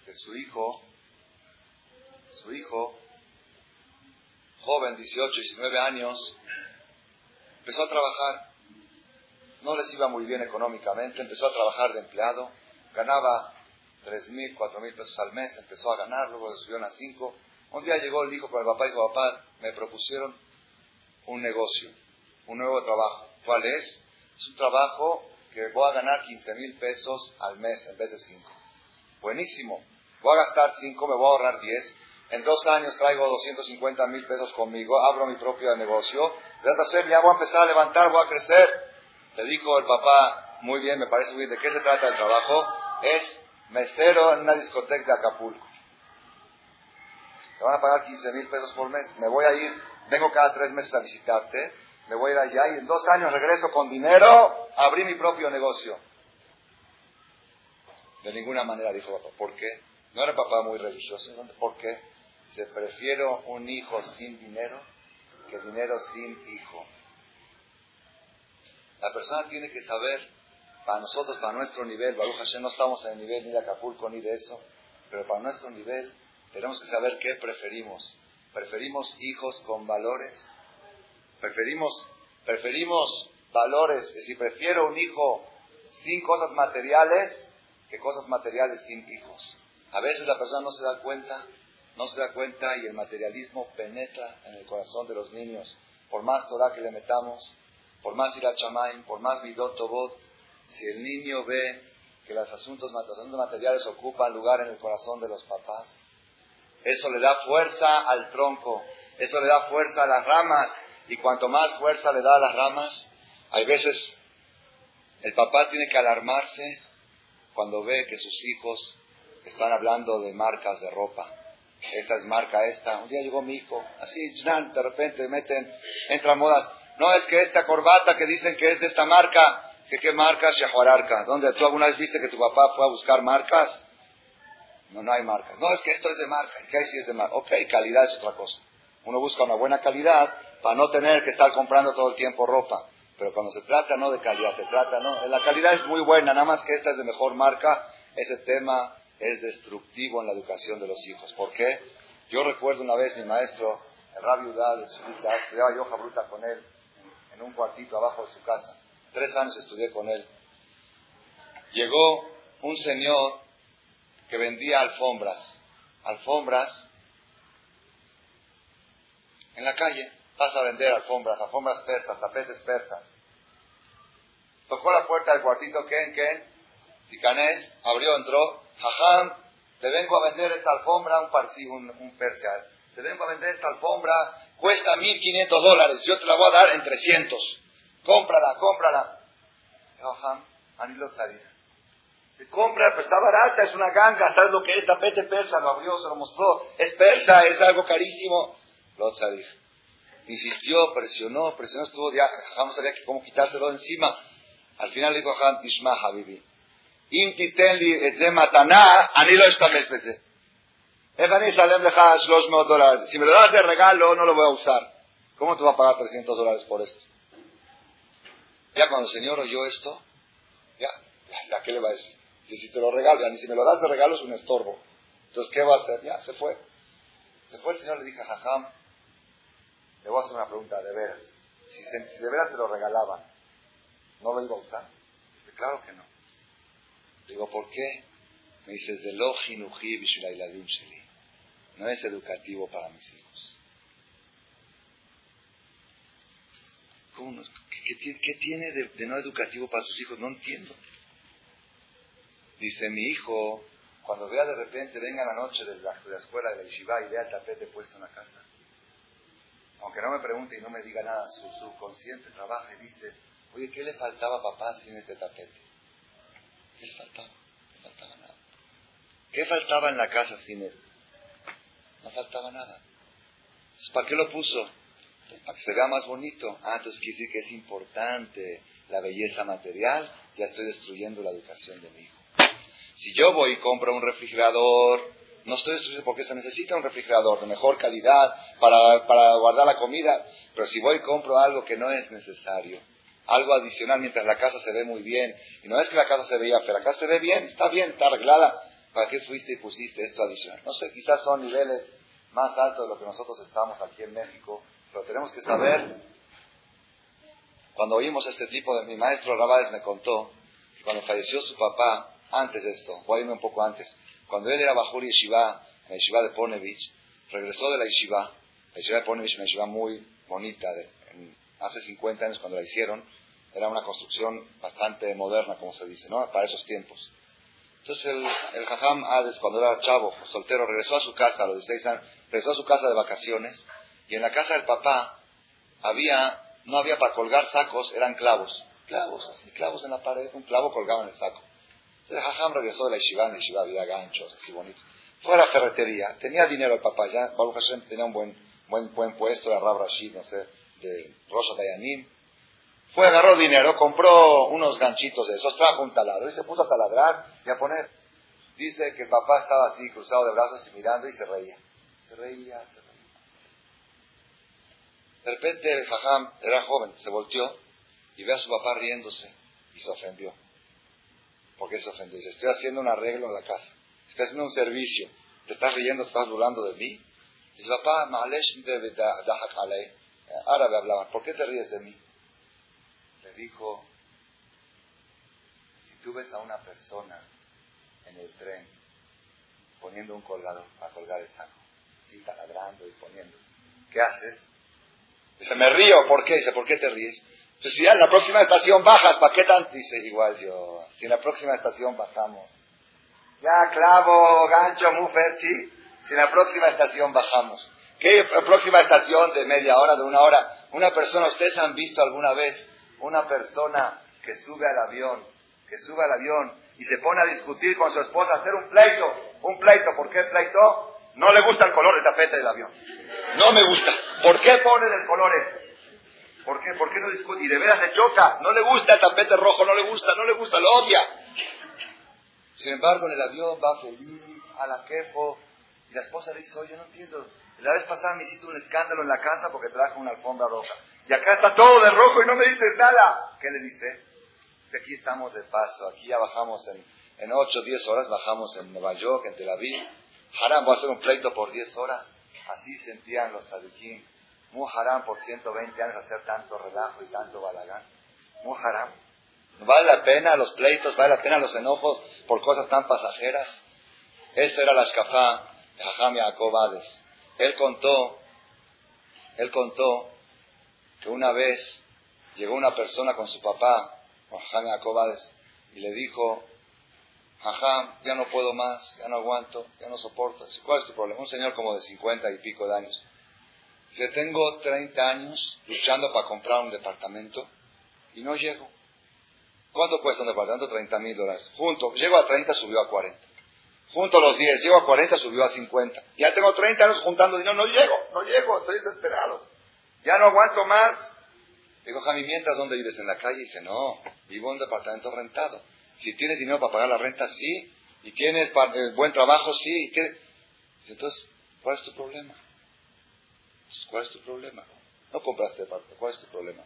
que su hijo, su hijo, joven, 18, 19 años, empezó a trabajar. No les iba muy bien económicamente, empezó a trabajar de empleado, ganaba tres mil, cuatro mil pesos al mes, empezó a ganar, luego le subieron a cinco. Un día llegó el hijo con el papá y dijo, papá, me propusieron un negocio, un nuevo trabajo. ¿Cuál es? Es un trabajo que voy a ganar 15 mil pesos al mes en vez de cinco. Buenísimo. Voy a gastar cinco, me voy a ahorrar 10 en dos años traigo 250 mil pesos conmigo, abro mi propio negocio, ya voy a empezar a levantar, voy a crecer. Le dijo el papá, muy bien, me parece muy bien, ¿de qué se trata el trabajo? Es mesero en una discoteca de Acapulco. Te van a pagar 15 mil pesos por mes. Me voy a ir, vengo cada tres meses a visitarte, me voy a ir allá y en dos años regreso con dinero a abrir mi propio negocio. De ninguna manera dijo papá. ¿Por qué? No era papá muy religioso. ¿Por qué? Se prefiero un hijo sin dinero que dinero sin hijo. La persona tiene que saber, para nosotros, para nuestro nivel, Baruch Hashem, no estamos en el nivel ni de Acapulco ni de eso, pero para nuestro nivel tenemos que saber qué preferimos. ¿Preferimos hijos con valores? ¿Preferimos, preferimos valores? Es decir, prefiero un hijo sin cosas materiales que cosas materiales sin hijos. A veces la persona no se da cuenta no se da cuenta y el materialismo penetra en el corazón de los niños. Por más Torah que le metamos, por más Irachamain, por más Midot Tobot, si el niño ve que los asuntos, materiales ocupan lugar en el corazón de los papás, eso le da fuerza al tronco, eso le da fuerza a las ramas, y cuanto más fuerza le da a las ramas, hay veces el papá tiene que alarmarse cuando ve que sus hijos están hablando de marcas de ropa esta es marca esta. Un día llegó mi hijo, así, de repente meten, entran modas. No, es que esta corbata que dicen que es de esta marca, que qué marca, Shahuararca. ¿Dónde tú alguna vez viste que tu papá fue a buscar marcas? No, no hay marcas. No, es que esto es de marca. ¿Qué hay si es de marca? Ok, calidad es otra cosa. Uno busca una buena calidad para no tener que estar comprando todo el tiempo ropa. Pero cuando se trata no de calidad, se trata, no, la calidad es muy buena, nada más que esta es de mejor marca, ese tema es destructivo en la educación de los hijos. ¿Por qué? Yo recuerdo una vez mi maestro, el Rabbi Udal, estudiaba yo Jabruta con él en un cuartito abajo de su casa. Tres años estudié con él. Llegó un señor que vendía alfombras. Alfombras en la calle. Pasa a vender alfombras, alfombras persas, tapetes persas. Tocó la puerta del cuartito, Ken, Ken, Ticanés, abrió, entró, Jajam, te vengo a vender esta alfombra, un parsi, un, un te vengo a vender esta alfombra, cuesta 1.500 dólares, yo te la voy a dar en 300. Cómprala, cómprala. Jajam, Anilo Se compra, pues está barata, es una ganga, ¿sabes lo que es? Tapete persa, lo abrió, se lo mostró. Es persa, es algo carísimo. Lo insistió, presionó, presionó, estuvo ya, Jajam sabía que cómo quitárselo encima. Al final le dijo Jajam, Tishma Habibi, Im titenli etze mataná, anilo estamesh beze. Efani salem leja 300 dólares. Si me lo das de regalo, no lo voy a usar. ¿Cómo te va a pagar 300 dólares por esto? Ya cuando el Señor oyó esto, ya, ya, ¿qué le va a decir? Si, si te lo regalo, ya ni si me lo das de regalo es un estorbo. Entonces, ¿qué va a hacer? Ya, se fue. Se fue el Señor, le dije a Jajam, le voy a hacer una pregunta de veras. Si, si de veras te lo regalaban, ¿no lo iba a usar? Dice, claro que no. Digo, ¿por qué? Me dice, de No es educativo para mis hijos. ¿Cómo ¿Qué, tiene de, no educativo para sus hijos? No entiendo. Dice, mi hijo, cuando vea de repente, venga la noche de la, escuela de la yeshiva y vea el tapete puesto en la casa, aunque no me pregunte y no me diga nada, su subconsciente trabaja y dice, oye, ¿qué le faltaba a papá sin este tapete? ¿Qué le faltaba? No faltaba nada. ¿Qué faltaba en la casa sin él? No faltaba nada. ¿Para qué lo puso? Para que se vea más bonito. Ah, entonces quiere decir que es importante la belleza material. Ya estoy destruyendo la educación de mi hijo. Si yo voy y compro un refrigerador, no estoy destruyendo porque se necesita un refrigerador de mejor calidad para, para guardar la comida. Pero si voy y compro algo que no es necesario, algo adicional mientras la casa se ve muy bien. Y no es que la casa se veía pero la casa se ve bien, está bien, está arreglada. ¿Para qué fuiste y pusiste esto adicional? No sé, quizás son niveles más altos de lo que nosotros estamos aquí en México, pero tenemos que saber. Cuando oímos este tipo de mi maestro Rabades me contó que cuando falleció su papá, antes de esto, voy a irme un poco antes, cuando él era Bajur Yeshiva, en la Yeshiva de Ponevich, regresó de la Yeshiva, la Yeshiva de Ponevich, una Yeshiva muy bonita, hace 50 años cuando la hicieron, era una construcción bastante moderna, como se dice, ¿no? Para esos tiempos. Entonces el, el Jajam Hades, cuando era chavo, soltero, regresó a su casa a los 16 años, regresó a su casa de vacaciones, y en la casa del papá había, no había para colgar sacos, eran clavos. Clavos, así, clavos en la pared, un clavo colgado en el saco. Entonces Jajam regresó de la Yeshiva, en la Yeshiva había ganchos, así bonitos. Fue a la ferretería, tenía dinero el papá, ya, Baruch Hashem tenía un buen, buen, buen puesto, era Rab Rashid, no sé, de Rosa Dayanim. Fue, agarró dinero, compró unos ganchitos de esos, trajo un taladro y se puso a taladrar y a poner. Dice que el papá estaba así, cruzado de brazos y mirando y se reía. Se reía, se reía. De repente el jajam era joven, se volteó y ve a su papá riéndose y se ofendió. ¿Por qué se ofendió? Dice, estoy haciendo un arreglo en la casa, estoy haciendo un servicio, te estás riendo, te estás burlando de mí. Dice, papá, ma'alesh de árabe hablaban, ¿por qué te ríes de mí? Le dijo, si tú ves a una persona en el tren poniendo un colgador a colgar el saco, así taladrando y poniendo, ¿qué haces? Dice, me río, ¿por qué? Dice, ¿por qué te ríes? Pues si ya en la próxima estación bajas, ¿para qué tanto? Dice, igual yo, si en la próxima estación bajamos, ya clavo, gancho, muferchi, si en la próxima estación bajamos. ¿Qué próxima estación de media hora, de una hora? Una persona, ¿ustedes han visto alguna vez una persona que sube al avión, que sube al avión y se pone a discutir con su esposa, hacer un pleito? Un pleito, ¿por qué pleito? No le gusta el color del tapete del avión. No me gusta. ¿Por qué pone del color ese? ¿Por qué? ¿Por qué no discute? Y de veras le choca. No le gusta el tapete rojo, no le gusta, no le gusta, lo odia. Sin embargo, en el avión va feliz, a la quefo. Y la esposa le dice, oye, no entiendo, la vez pasada me hiciste un escándalo en la casa porque trajo una alfombra roja. Y acá está todo de rojo y no me dices nada. ¿Qué le dice? que aquí estamos de paso. Aquí ya bajamos en, en 8 o 10 horas, bajamos en Nueva York, en Tel Aviv. Haram, voy a hacer un pleito por 10 horas. Así sentían los sadiquín. Muy haram por 120 años hacer tanto relajo y tanto balagán. Muy haram. ¿Vale la pena los pleitos? ¿Vale la pena los enojos por cosas tan pasajeras? Esta era la escafá de Jajam Yaakov él contó, él contó que una vez llegó una persona con su papá, Jajam Acobades, y le dijo, Jajam, ya no puedo más, ya no aguanto, ya no soporto. ¿Cuál es tu problema? Un señor como de 50 y pico de años. Dice, tengo 30 años luchando para comprar un departamento y no llego. ¿Cuánto cuesta un departamento? 30 mil dólares. Junto, llego a 30, subió a 40 junto a los 10, llego a 40, subió a 50. Ya tengo 30 años juntando dinero, no llego, no llego, estoy desesperado. Ya no aguanto más. Digo, Javi, mientras dónde vives en la calle? dice, no, vivo en un departamento rentado. Si tienes dinero para pagar la renta, sí. Y tienes eh, buen trabajo, sí. Entonces, ¿cuál es tu problema? ¿Cuál es tu problema? No compraste departamento, ¿cuál es tu problema?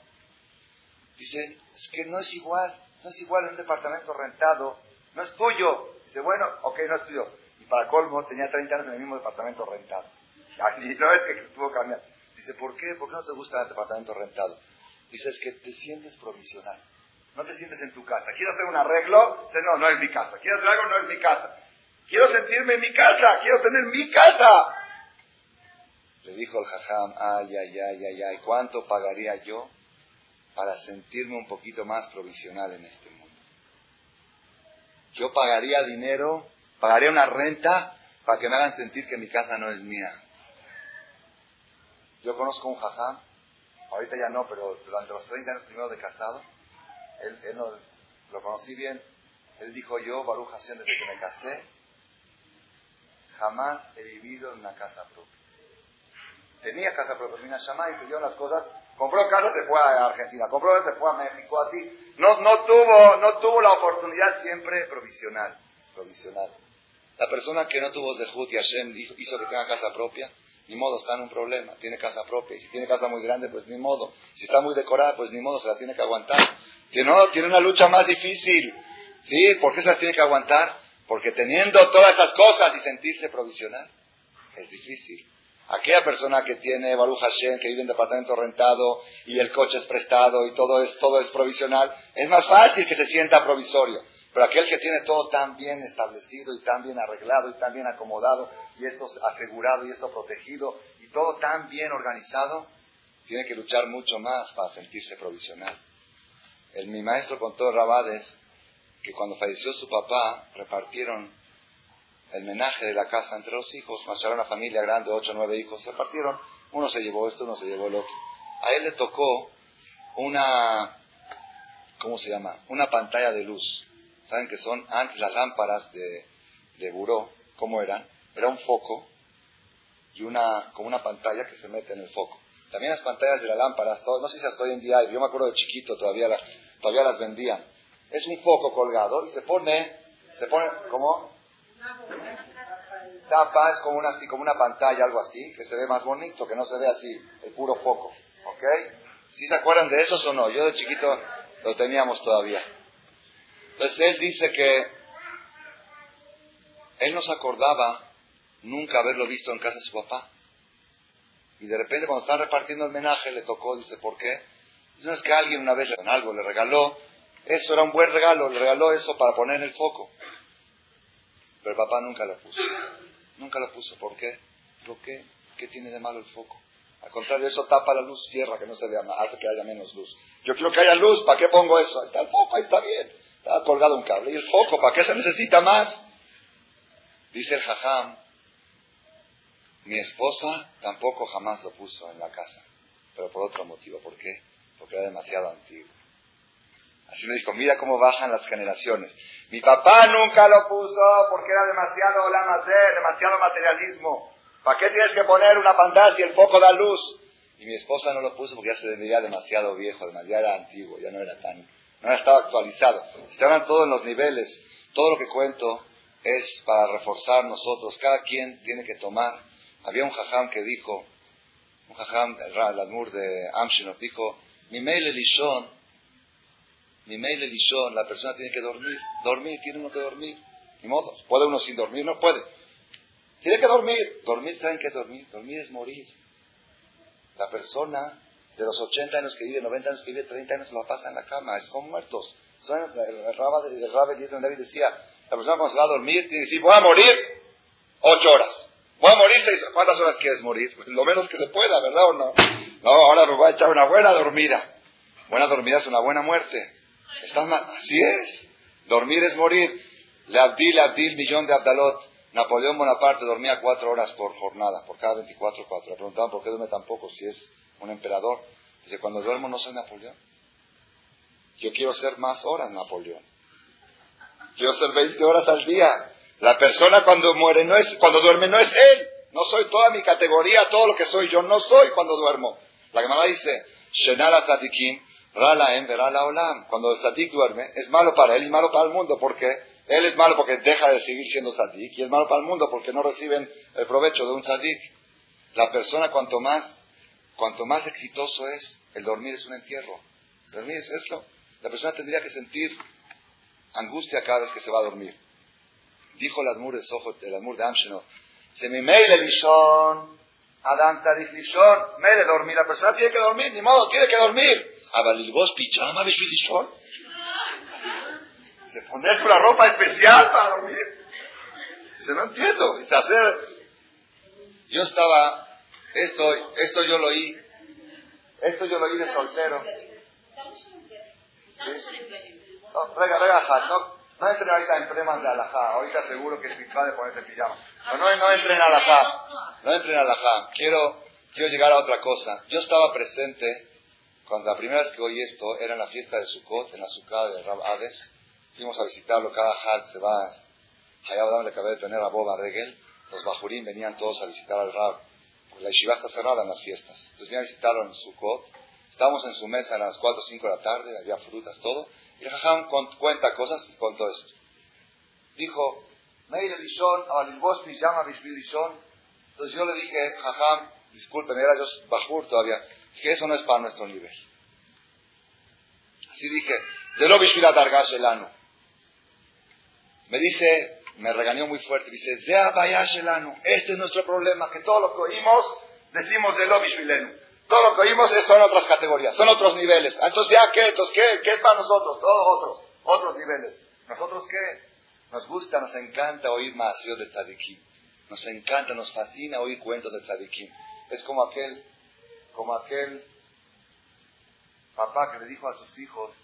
Dice, es que no es igual. No es igual en un departamento rentado, no es tuyo. Dice, bueno, ok, no es tuyo. Y para colmo, tenía 30 años en el mismo departamento rentado. (laughs) Y no es que tuvo cambiar. Dice, ¿por qué? ¿Por qué no te gusta el departamento rentado? Dice, es que te sientes provisional. No te sientes en tu casa. ¿Quieres hacer un arreglo? Dice, no, no es mi casa. ¿Quieres hacer algo? No es mi casa. Quiero sentirme en mi casa. Quiero tener mi casa. Le dijo el jajam, ay, ay, ay, ay, ay, ¿cuánto pagaría yo para sentirme un poquito más provisional en este mundo? Yo pagaría dinero, pagaría una renta para que me hagan sentir que mi casa no es mía. Yo conozco un jajam, ahorita ya no, pero durante los 30 años primero de casado, él, lo conocí bien, él dijo yo, Baruch Hashem, desde que me casé, jamás he vivido en una casa propia. Tenía casa propia, vino a y pidió las cosas, compró casa, se fue a Argentina, compró se fue a México, así. No, no, tuvo, no tuvo la oportunidad siempre provisional, provisional. La persona que no tuvo Zehut y Hashem hizo que tenga casa propia, ni modo, está en un problema, tiene casa propia. Y si tiene casa muy grande, pues ni modo. Si está muy decorada, pues ni modo, se la tiene que aguantar. Que no, tiene una lucha más difícil. ¿Sí? ¿Por qué se la tiene que aguantar? Porque teniendo todas esas cosas y sentirse provisional, es difícil. Aquella persona que tiene Baruch Hashem, que vive en departamento rentado y el coche es prestado y todo es, todo es provisional, es más fácil que se sienta provisorio. Pero aquel que tiene todo tan bien establecido y tan bien arreglado y tan bien acomodado y esto asegurado y esto protegido y todo tan bien organizado, tiene que luchar mucho más para sentirse provisional. El, mi maestro contó Rabades que cuando falleció su papá repartieron el menaje de la casa entre los hijos, era una familia grande, ocho o nueve hijos, repartieron, uno se llevó esto, uno se llevó el otro. A él le tocó una, ¿cómo se llama? Una pantalla de luz ¿Saben que son antes las lámparas de, de buró? ¿Cómo eran? Era un foco y una, como una pantalla que se mete en el foco. También las pantallas de las lámparas, no sé si hasta hoy en día, yo me acuerdo de chiquito, todavía, todavía las vendían. Es un foco colgado y se pone, se pone, ¿cómo? Tapa, es como una, así, como una pantalla, algo así, que se ve más bonito, que no se ve así, el puro foco. ¿Ok? ¿Sí se acuerdan de esos o no? Yo de chiquito lo teníamos todavía. Entonces él dice que él no se acordaba nunca haberlo visto en casa de su papá. Y de repente cuando estaba repartiendo el menaje le tocó, dice, ¿por qué? Dice, no es que alguien una vez le algo, le regaló, eso era un buen regalo, le regaló eso para poner en el foco. Pero el papá nunca lo puso. Nunca lo puso. ¿Por qué? ¿Por qué? ¿Qué tiene de malo el foco? Al contrario, eso tapa la luz, cierra que no se vea más, hace que haya menos luz. Yo quiero que haya luz, ¿para qué pongo eso? Ahí está el foco, ahí está bien. Está colgado un cable. ¿Y el foco? ¿Para qué se necesita más? Dice el jajam, mi esposa tampoco jamás lo puso en la casa, pero por otro motivo. ¿Por qué? Porque era demasiado antiguo. Así me dijo, mira cómo bajan las generaciones. Mi papá nunca lo puso porque era demasiado demasiado materialismo. ¿Para qué tienes que poner una pantalla si el foco da luz? Y mi esposa no lo puso porque ya se veía demasiado viejo, demasiado antiguo, ya no era tan no estaba actualizado. Estaban todos en los niveles. Todo lo que cuento es para reforzar nosotros. Cada quien tiene que tomar. Había un jajam que dijo, un jajam, el Admur de Amshinov, dijo, mi mail elishon, mi mail elishon, la persona tiene que dormir. Dormir, tiene uno que dormir. Ni modo. ¿Puede uno sin dormir? No puede. Tiene que dormir. Dormir, ¿saben qué dormir? Dormir es morir. La persona de los 80 años que vive, 90 años que vive, 30 años lo pasa en la cama, son muertos. Son, el Rabbi David decía, la persona cuando se va a dormir tiene que decir, voy a morir 8 horas. Voy a morir seis, ¿cuántas horas quieres morir? (laughs) Lo menos que se pueda, ¿verdad o no? No, ahora me voy a echar una buena dormida. Buena dormida es una buena muerte. Estás mal. Así es. Dormir es morir. Le abdil, abdil, millón de abdalot. Napoleón Bonaparte dormía cuatro horas por jornada, por cada 24, cuatro. Le preguntaban por qué duerme tan poco, si es un emperador. Dice, cuando duermo no soy Napoleón. Yo quiero ser más horas Napoleón. Quiero ser 20 horas al día. La persona cuando muere no es, cuando duerme no es él. No soy toda mi categoría, todo lo que soy yo. No soy cuando duermo. La Gemara dice, Shenara Tzadikim, Rala En Rala Olam. Cuando el Tzadik duerme, es malo para él y malo para el mundo. porque Él es malo porque deja de seguir siendo Tzadik y es malo para el mundo porque no reciben el provecho de un Tzadik. La persona cuanto más Cuanto más exitoso es, el dormir es un entierro. Dormir es esto. La persona tendría que sentir angustia cada vez que se va a dormir. Dijo el Admur de Soho, el Admur de Amsheno, se me meile lishon, Adam tarif lishon, meile dormir, la persona tiene que dormir, ni modo, tiene que dormir. Abalilbos pijama lishon. Se ponerse una ropa especial para dormir. Dice, no entiendo. Dice, hacer... Yo estaba, esto, esto yo lo oí, esto yo lo oí de soltero. No, rega, rega, no, no entren ahorita en premas de alajá. Ahorita seguro que es mitad de ponerse pijama. No, no, no entren a alajá. No entren a alajá. Quiero, quiero llegar a otra cosa. Yo estaba presente cuando la primera vez que oí esto era en la fiesta de Sukkot, en la Sukkah de Rab Hades. Fuimos a visitarlo, cada Had se va. Hayab le acabé de tener a Boba Regel. Los Bajurín venían todos a visitar al Rab. La yeshiva está cerrada en las fiestas. Entonces venían a visitarlo en Sukkot. Estábamos en su mesa a las 4 o 5 de la tarde, había frutas, todo. Y el Jajam cuenta cosas y contó esto. Dijo, Meire Lishon, Abalilbos Pijama Bishbil Entonces yo le dije, Jajam, disculpen, era yo Bajur todavía, que eso no es para nuestro nivel. Así dije, de lo Adargash Elano. Me dice, me regañó muy fuerte, dice, Zea Bayash Elano, este es nuestro problema, que todo lo que oímos decimos de lo. Todo lo que oímos son otras categorías, son otros niveles. Entonces, ¿ya qué? Entonces, ¿qué? ¿Qué es para nosotros? Todos otros, otros niveles. ¿Nosotros qué? Nos gusta, nos encanta oír Masio de Tzadikim. Nos encanta, nos fascina oír cuentos de Tzadikim. Es como aquel, como aquel papá que le dijo a sus hijos,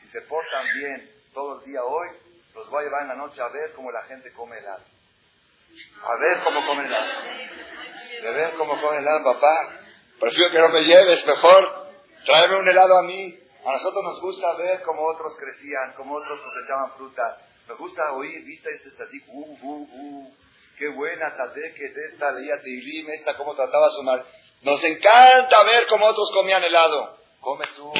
si se portan bien todo el día hoy, los voy a llevar en la noche a ver cómo la gente come helado. A ver cómo come helado. De ver cómo come helado, papá. Prefiero que no me lleves, mejor tráeme un helado a mí. A nosotros nos gusta ver cómo otros crecían, cómo otros cosechaban fruta. Nos gusta oír, vista este tzadik, uh, uh, uh, qué buena que de esta leía Teilim, esta cómo trataba a su mal. Nos encanta ver cómo otros comían helado. Come tú.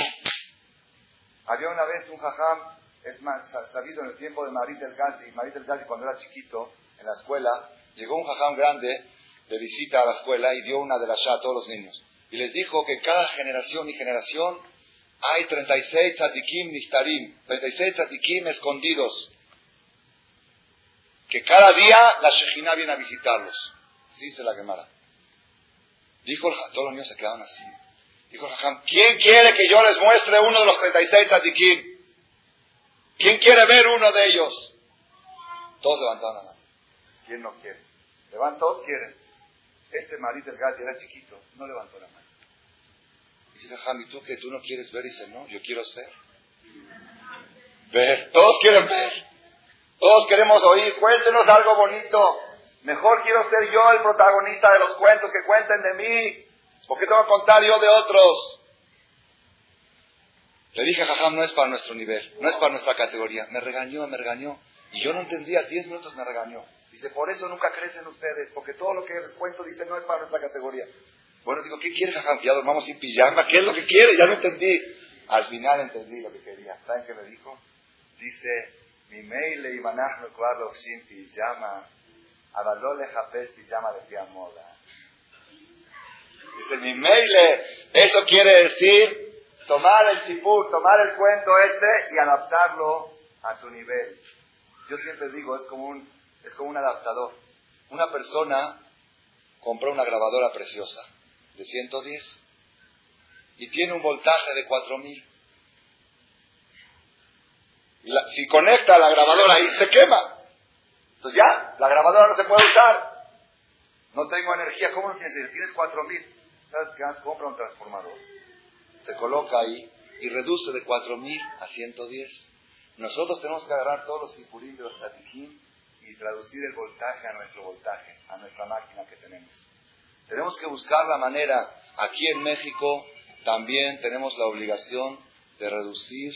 Había una vez un jajam, es más, sabido en el tiempo de Marit del Gazi, Marit del Gazi cuando era chiquito, en la escuela, llegó un jajam grande de visita a la escuela y dio una de las ya a todos los niños y les dijo que en cada generación y generación hay 36 tzadikim nistarim, 36 tzadikim escondidos, que cada día la Shejina viene a visitarlos. Así dice la Gemara. Dijo el todos los niños se quedaron así. Dijo el ¿quién quiere que yo les muestre uno de los 36 tzadikim? ¿Quién quiere ver uno de ellos? Todos levantaron la mano. ¿Quién no quiere? Levantan, todos quieren. Este marido del gato era chiquito, no levantó la mano. Dice Jajam, ¿y tú que tú no quieres ver? Dice, no, yo quiero ser. Ver, todos quieren ver. Todos queremos oír, cuéntenos algo bonito. Mejor quiero ser yo el protagonista de los cuentos que cuenten de mí. ¿Por qué tengo que contar yo de otros? Le dije a Jajam, no es para nuestro nivel, no es para nuestra categoría. Me regañó, me regañó. Y yo no entendía, diez minutos me regañó. Dice, por eso nunca crecen ustedes, porque todo lo que les cuento dice no es para nuestra categoría. Bueno, digo, ¿qué quieres, jajam? Ya dormamos sin pijama, ¿qué es lo que quiere? Ya no entendí. Al final entendí lo que quería. ¿Saben qué me dijo? Dice, mi mail le ibanach no sin pijama, avalole japes pijama de pia moda. Dice, mi mail, eso quiere decir tomar el chipur, tomar el cuento este y adaptarlo a tu nivel. Yo siempre digo, es como un, es como un adaptador. Una persona compró una grabadora preciosa de 110 y tiene un voltaje de 4000. si conecta la grabadora ahí, se quema. Entonces ya, la grabadora no se puede usar. No tengo energía. ¿Cómo no tienes? Tienes 4000. ¿Sabes qué? Compra un transformador. Se coloca ahí y reduce de 4000 a 110. Nosotros tenemos que agarrar todos los sipurín de los tatiquín y traducir el voltaje a nuestro voltaje, a nuestra máquina que tenemos. Tenemos que buscar la manera. Aquí en México también tenemos la obligación de reducir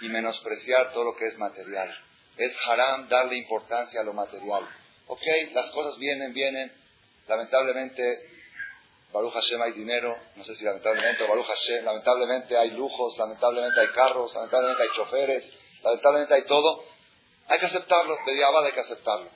y menospreciar todo lo que es material. Es haram darle importancia a lo material. Ok, las cosas vienen, vienen. Lamentablemente, Baruch Hashem hay dinero, no sé si lamentablemente, Baruch Hashem, lamentablemente hay lujos, lamentablemente hay carros, lamentablemente hay choferes, lamentablemente hay todo. Hay que aceptarlo, de diablo hay que aceptarlo.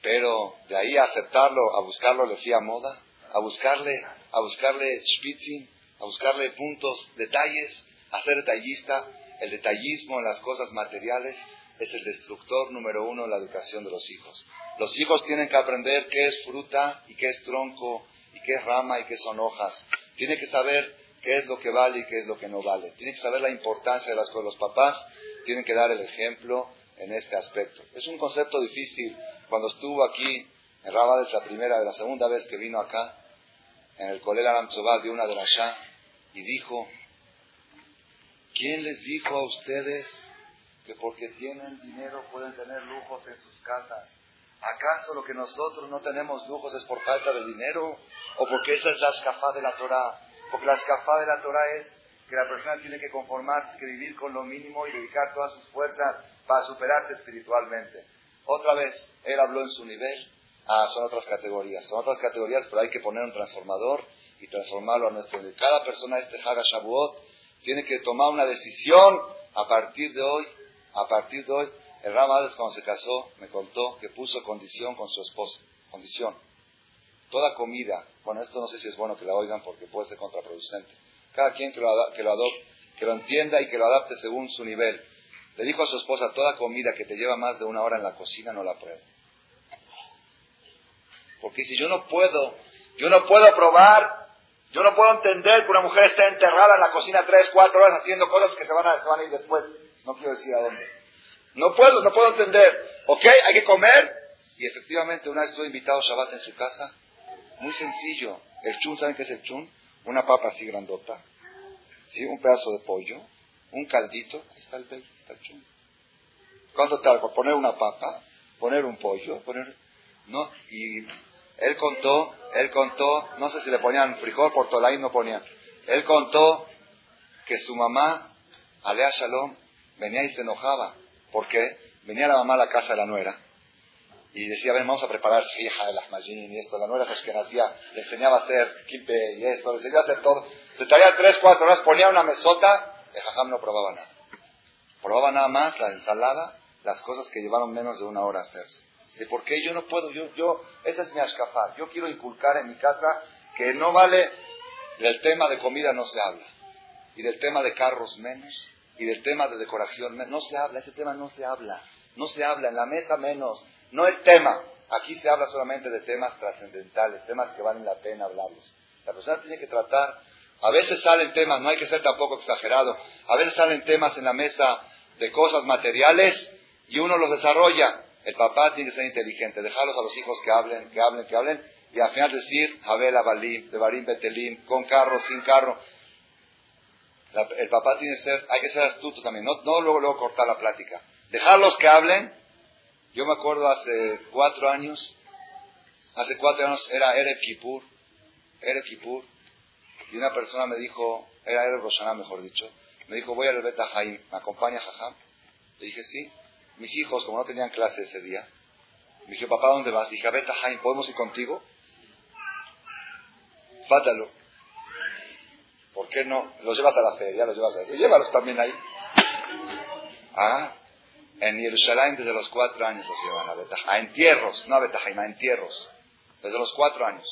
Pero de ahí a aceptarlo, a buscarlo, le fía moda, a buscarle, a buscarle spitzing, a buscarle puntos, detalles, a ser detallista. el detallismo en las cosas materiales es el destructor número uno de la educación de los hijos. Los hijos tienen que aprender qué es fruta y qué es tronco y qué es rama y qué son hojas. Tienen que saber qué es lo que vale y qué es lo que no vale. Tienen que saber la importancia de las cosas. Los papás tienen que dar el ejemplo en este aspecto. Es un concepto difícil. Cuando estuvo aquí en Rabades la primera, la segunda vez que vino acá, en el Kolel Aram de una de las Shah, y dijo, ¿quién les dijo a ustedes que porque tienen dinero pueden tener lujos en sus casas? ¿Acaso lo que nosotros no tenemos lujos es por falta de dinero? ¿O porque esa es la escafá de la Torah? Porque la escafá de la Torah es que la persona tiene que conformarse, que vivir con lo mínimo y dedicar todas sus fuerzas para superarse espiritualmente. Otra vez, él habló en su nivel. Ah, son otras categorías. Son otras categorías, pero hay que poner un transformador y transformarlo a nuestro nivel. Cada persona, este Haga Shavuot, tiene que tomar una decisión a partir de hoy. A partir de hoy, el Ramades cuando se casó me contó que puso condición con su esposa. Condición. Toda comida, bueno, esto no sé si es bueno que la oigan porque puede ser contraproducente cada quien que lo, que lo adopte, que lo entienda y que lo adapte según su nivel. Le dijo a su esposa, toda comida que te lleva más de una hora en la cocina no la pruebe. Porque si yo no puedo, yo no puedo probar, yo no puedo entender que una mujer esté enterrada en la cocina tres, cuatro horas haciendo cosas que van a, se van a ir después. No quiero decir a dónde. No puedo, no puedo entender. Ok, hay que comer. Y efectivamente, una vez estuve invitado a Shabbat en su casa. Muy sencillo. El chun, ¿saben qué es el chun? Una papa así grandota. ¿sí? un pedazo de pollo, un caldito, está el bello, está el chum. ¿Cuánto? Por poner una papa, poner un pollo, poner... No, y él contó, él contó, no sé si le ponían frijol, por ahí no ponían. Él contó que su mamá, Alea Shalom, venía y se enojaba. ¿Por qué? Venía la mamá a la casa de la nuera y decía, ven, vamos a preparar hija de las y esto. La nuera nacía, le enseñaba a hacer kipe y esto, le enseñaba a hacer todo. Se traía tres, cuatro horas, ponía una mesota, el jajam no probaba nada. Probaba nada más la ensalada, las cosas que llevaron menos de una hora a hacerse. ¿Y por qué yo no puedo? Yo, yo, esa es mi ashkafá. Yo quiero inculcar en mi casa que no vale, del tema de comida no se habla. Y del tema de carros menos. Y del tema de decoración. No se habla, ese tema no se habla. No se habla, en la mesa menos. No es tema. Aquí se habla solamente de temas trascendentales, temas que valen la pena hablarlos. La persona tiene que tratar a veces salen temas, no hay que ser tampoco exagerado, a veces salen temas en la mesa de cosas materiales y uno los desarrolla. El papá tiene que ser inteligente, dejarlos a los hijos que hablen, que hablen, que hablen, y al final decir, Abel Balim, de Barim Betelim, con carro, sin carro. El papá tiene que ser, hay que ser astuto también, no, no luego, luego cortar la plática. Dejarlos que hablen. Yo me acuerdo hace cuatro años, hace cuatro años era Erev Kippur, Erev Kippur, y una persona me dijo, era el Roshaná mejor dicho, me dijo, voy al Beta Jaim, ¿me acompaña Jajam? Le dije, sí. Mis hijos, como no tenían clase ese día, me dijo, papá, ¿dónde vas? Dije, a Beta Jaim, ¿podemos ir contigo? Fátalo. ¿Por qué no? Los llevas a la feria, los llevas a la. Llévalos también ahí. Ah, en Jerusalén desde los cuatro años los llevan a Beta A entierros, no a Beta Jaim, a entierros. Desde los cuatro años.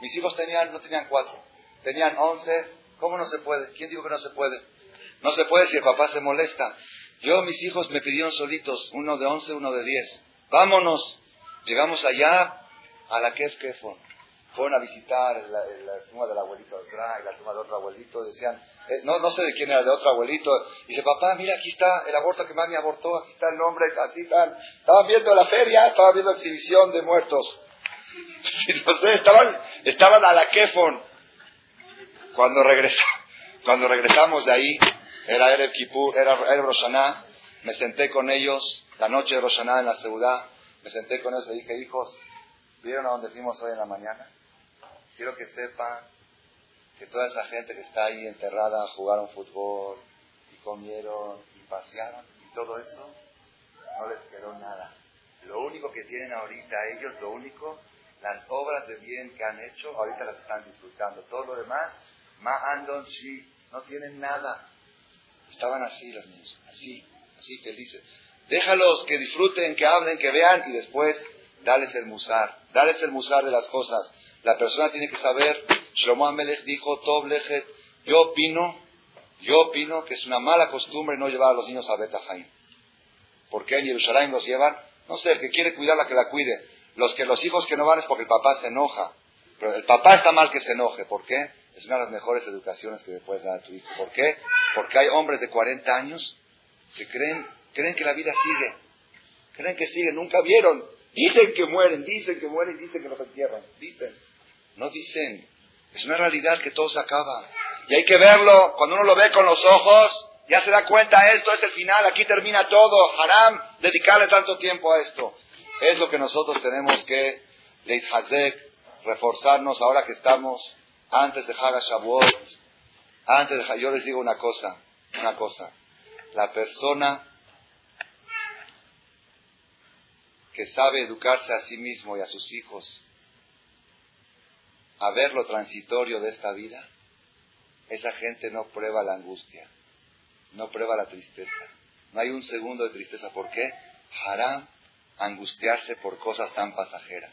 Mis hijos tenían, no tenían cuatro, tenían once. ¿Cómo no se puede? ¿Quién dijo que no se puede? No se puede si el papá se molesta. Yo, mis hijos me pidieron solitos, uno de once, uno de diez. Vámonos. Llegamos allá a la Kef Kefon. Fueron a visitar la, tumba del abuelito y la tumba de otro abuelito. Decían, eh, no, no sé de quién era, de otro abuelito. Dice, papá, mira, aquí está el aborto que mami abortó, aquí está el nombre, así están. Estaban viendo la feria, estaban viendo exhibición de muertos. (laughs) estaban, estaban a la Kefon. Cuando, cuando regresamos de ahí, era Erev Kippur, era Erev Roshaná, me senté con ellos, la noche de Roshaná en la ciudad, me senté con ellos y dije, hijos, ¿vieron a dónde fuimos hoy en la mañana? Quiero que sepan que toda esa gente que está ahí enterrada jugaron fútbol y comieron y pasearon y todo eso, no les quedó nada. Lo único que tienen ahorita ellos, lo único las obras de bien que han hecho, ahorita las están disfrutando. Todo lo demás, ma andon shi, no tienen nada. Estaban así los niños, así, así felices. Déjalos que disfruten, que hablen, que vean y después dales el musar, dales el musar de las cosas. La persona tiene que saber, Shlomo Amelech dijo, yo opino, Yo opino que es una mala costumbre no llevar a los niños a Betajaim. ¿Por qué en Jerusalén los llevan? No sé, el que quiere cuidarla que la cuide. Los que los hijos que no van es porque el papá se enoja. Pero el papá está mal que se enoje. ¿Por qué? Es una de las mejores educaciones que le puedes dar a tu hijo. ¿Por qué? Porque hay hombres de 40 años que creen, creen que la vida sigue. Creen que sigue. Nunca vieron. Dicen que mueren, dicen que mueren, dicen que los entierran. Dicen. No dicen. Es una realidad que todo se acaba. Y hay que verlo. Cuando uno lo ve con los ojos, ya se da cuenta, esto es el final, aquí termina todo. Haram, dedicarle tanto tiempo a esto. Es lo que nosotros tenemos que, reforzarnos ahora que estamos antes de Haga Shavuot. Antes de, yo les digo una cosa, una cosa. La persona que sabe educarse a sí mismo y a sus hijos, a ver lo transitorio de esta vida, esa gente no prueba la angustia, no prueba la tristeza. No hay un segundo de tristeza. ¿Por qué? Haram angustiarse por cosas tan pasajeras.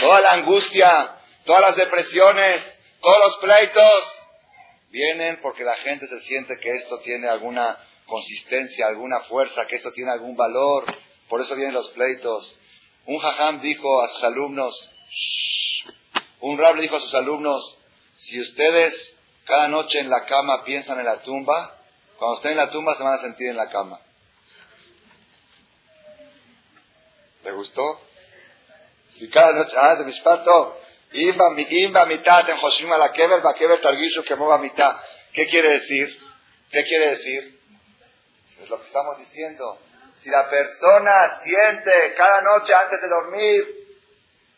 Toda la angustia, todas las depresiones, todos los pleitos vienen porque la gente se siente que esto tiene alguna consistencia, alguna fuerza, que esto tiene algún valor. Por eso vienen los pleitos. Un jajam dijo a sus alumnos, un rab dijo a sus alumnos, si ustedes cada noche en la cama piensan en la tumba, cuando estén en la tumba se van a sentir en la cama. ¿Te gustó? Si cada noche, ah, de mispato, imba, imba mitad, en Joshima la kever, va kever targuiso que mueva mitad. ¿Qué quiere decir? ¿Qué quiere decir? Es lo que estamos diciendo. Si la persona siente cada noche antes de dormir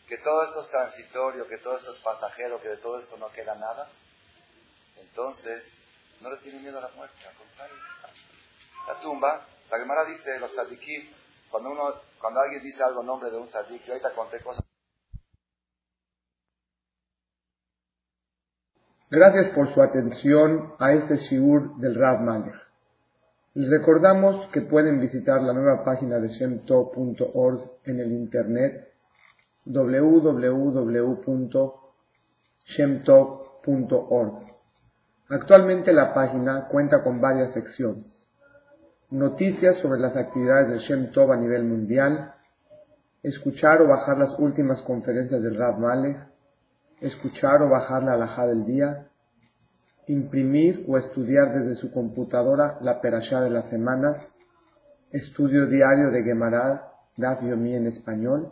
que todo esto es transitorio, que todo esto es pasajero, que de todo esto no queda nada, entonces no le tiene miedo a la muerte, al contrario. La tumba, la Gemara dice, los tzadikim, cuando, uno, cuando alguien dice algo en nombre de un tzadik, yo ahorita conté cosas. Gracias por su atención a este shiur del Rav Malech. Les recordamos que pueden visitar la nueva página de shemtov.org en el internet www.shemtov.org. Actualmente la página cuenta con varias secciones. Noticias sobre las actividades de Shem Tov a nivel mundial, escuchar o bajar las últimas conferencias del Rav Malek, escuchar o bajar la alhaja del día, imprimir o estudiar desde su computadora la perashá de la semana, estudio diario de Gemara, Daf Yomi en español,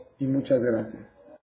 y muchas gracias.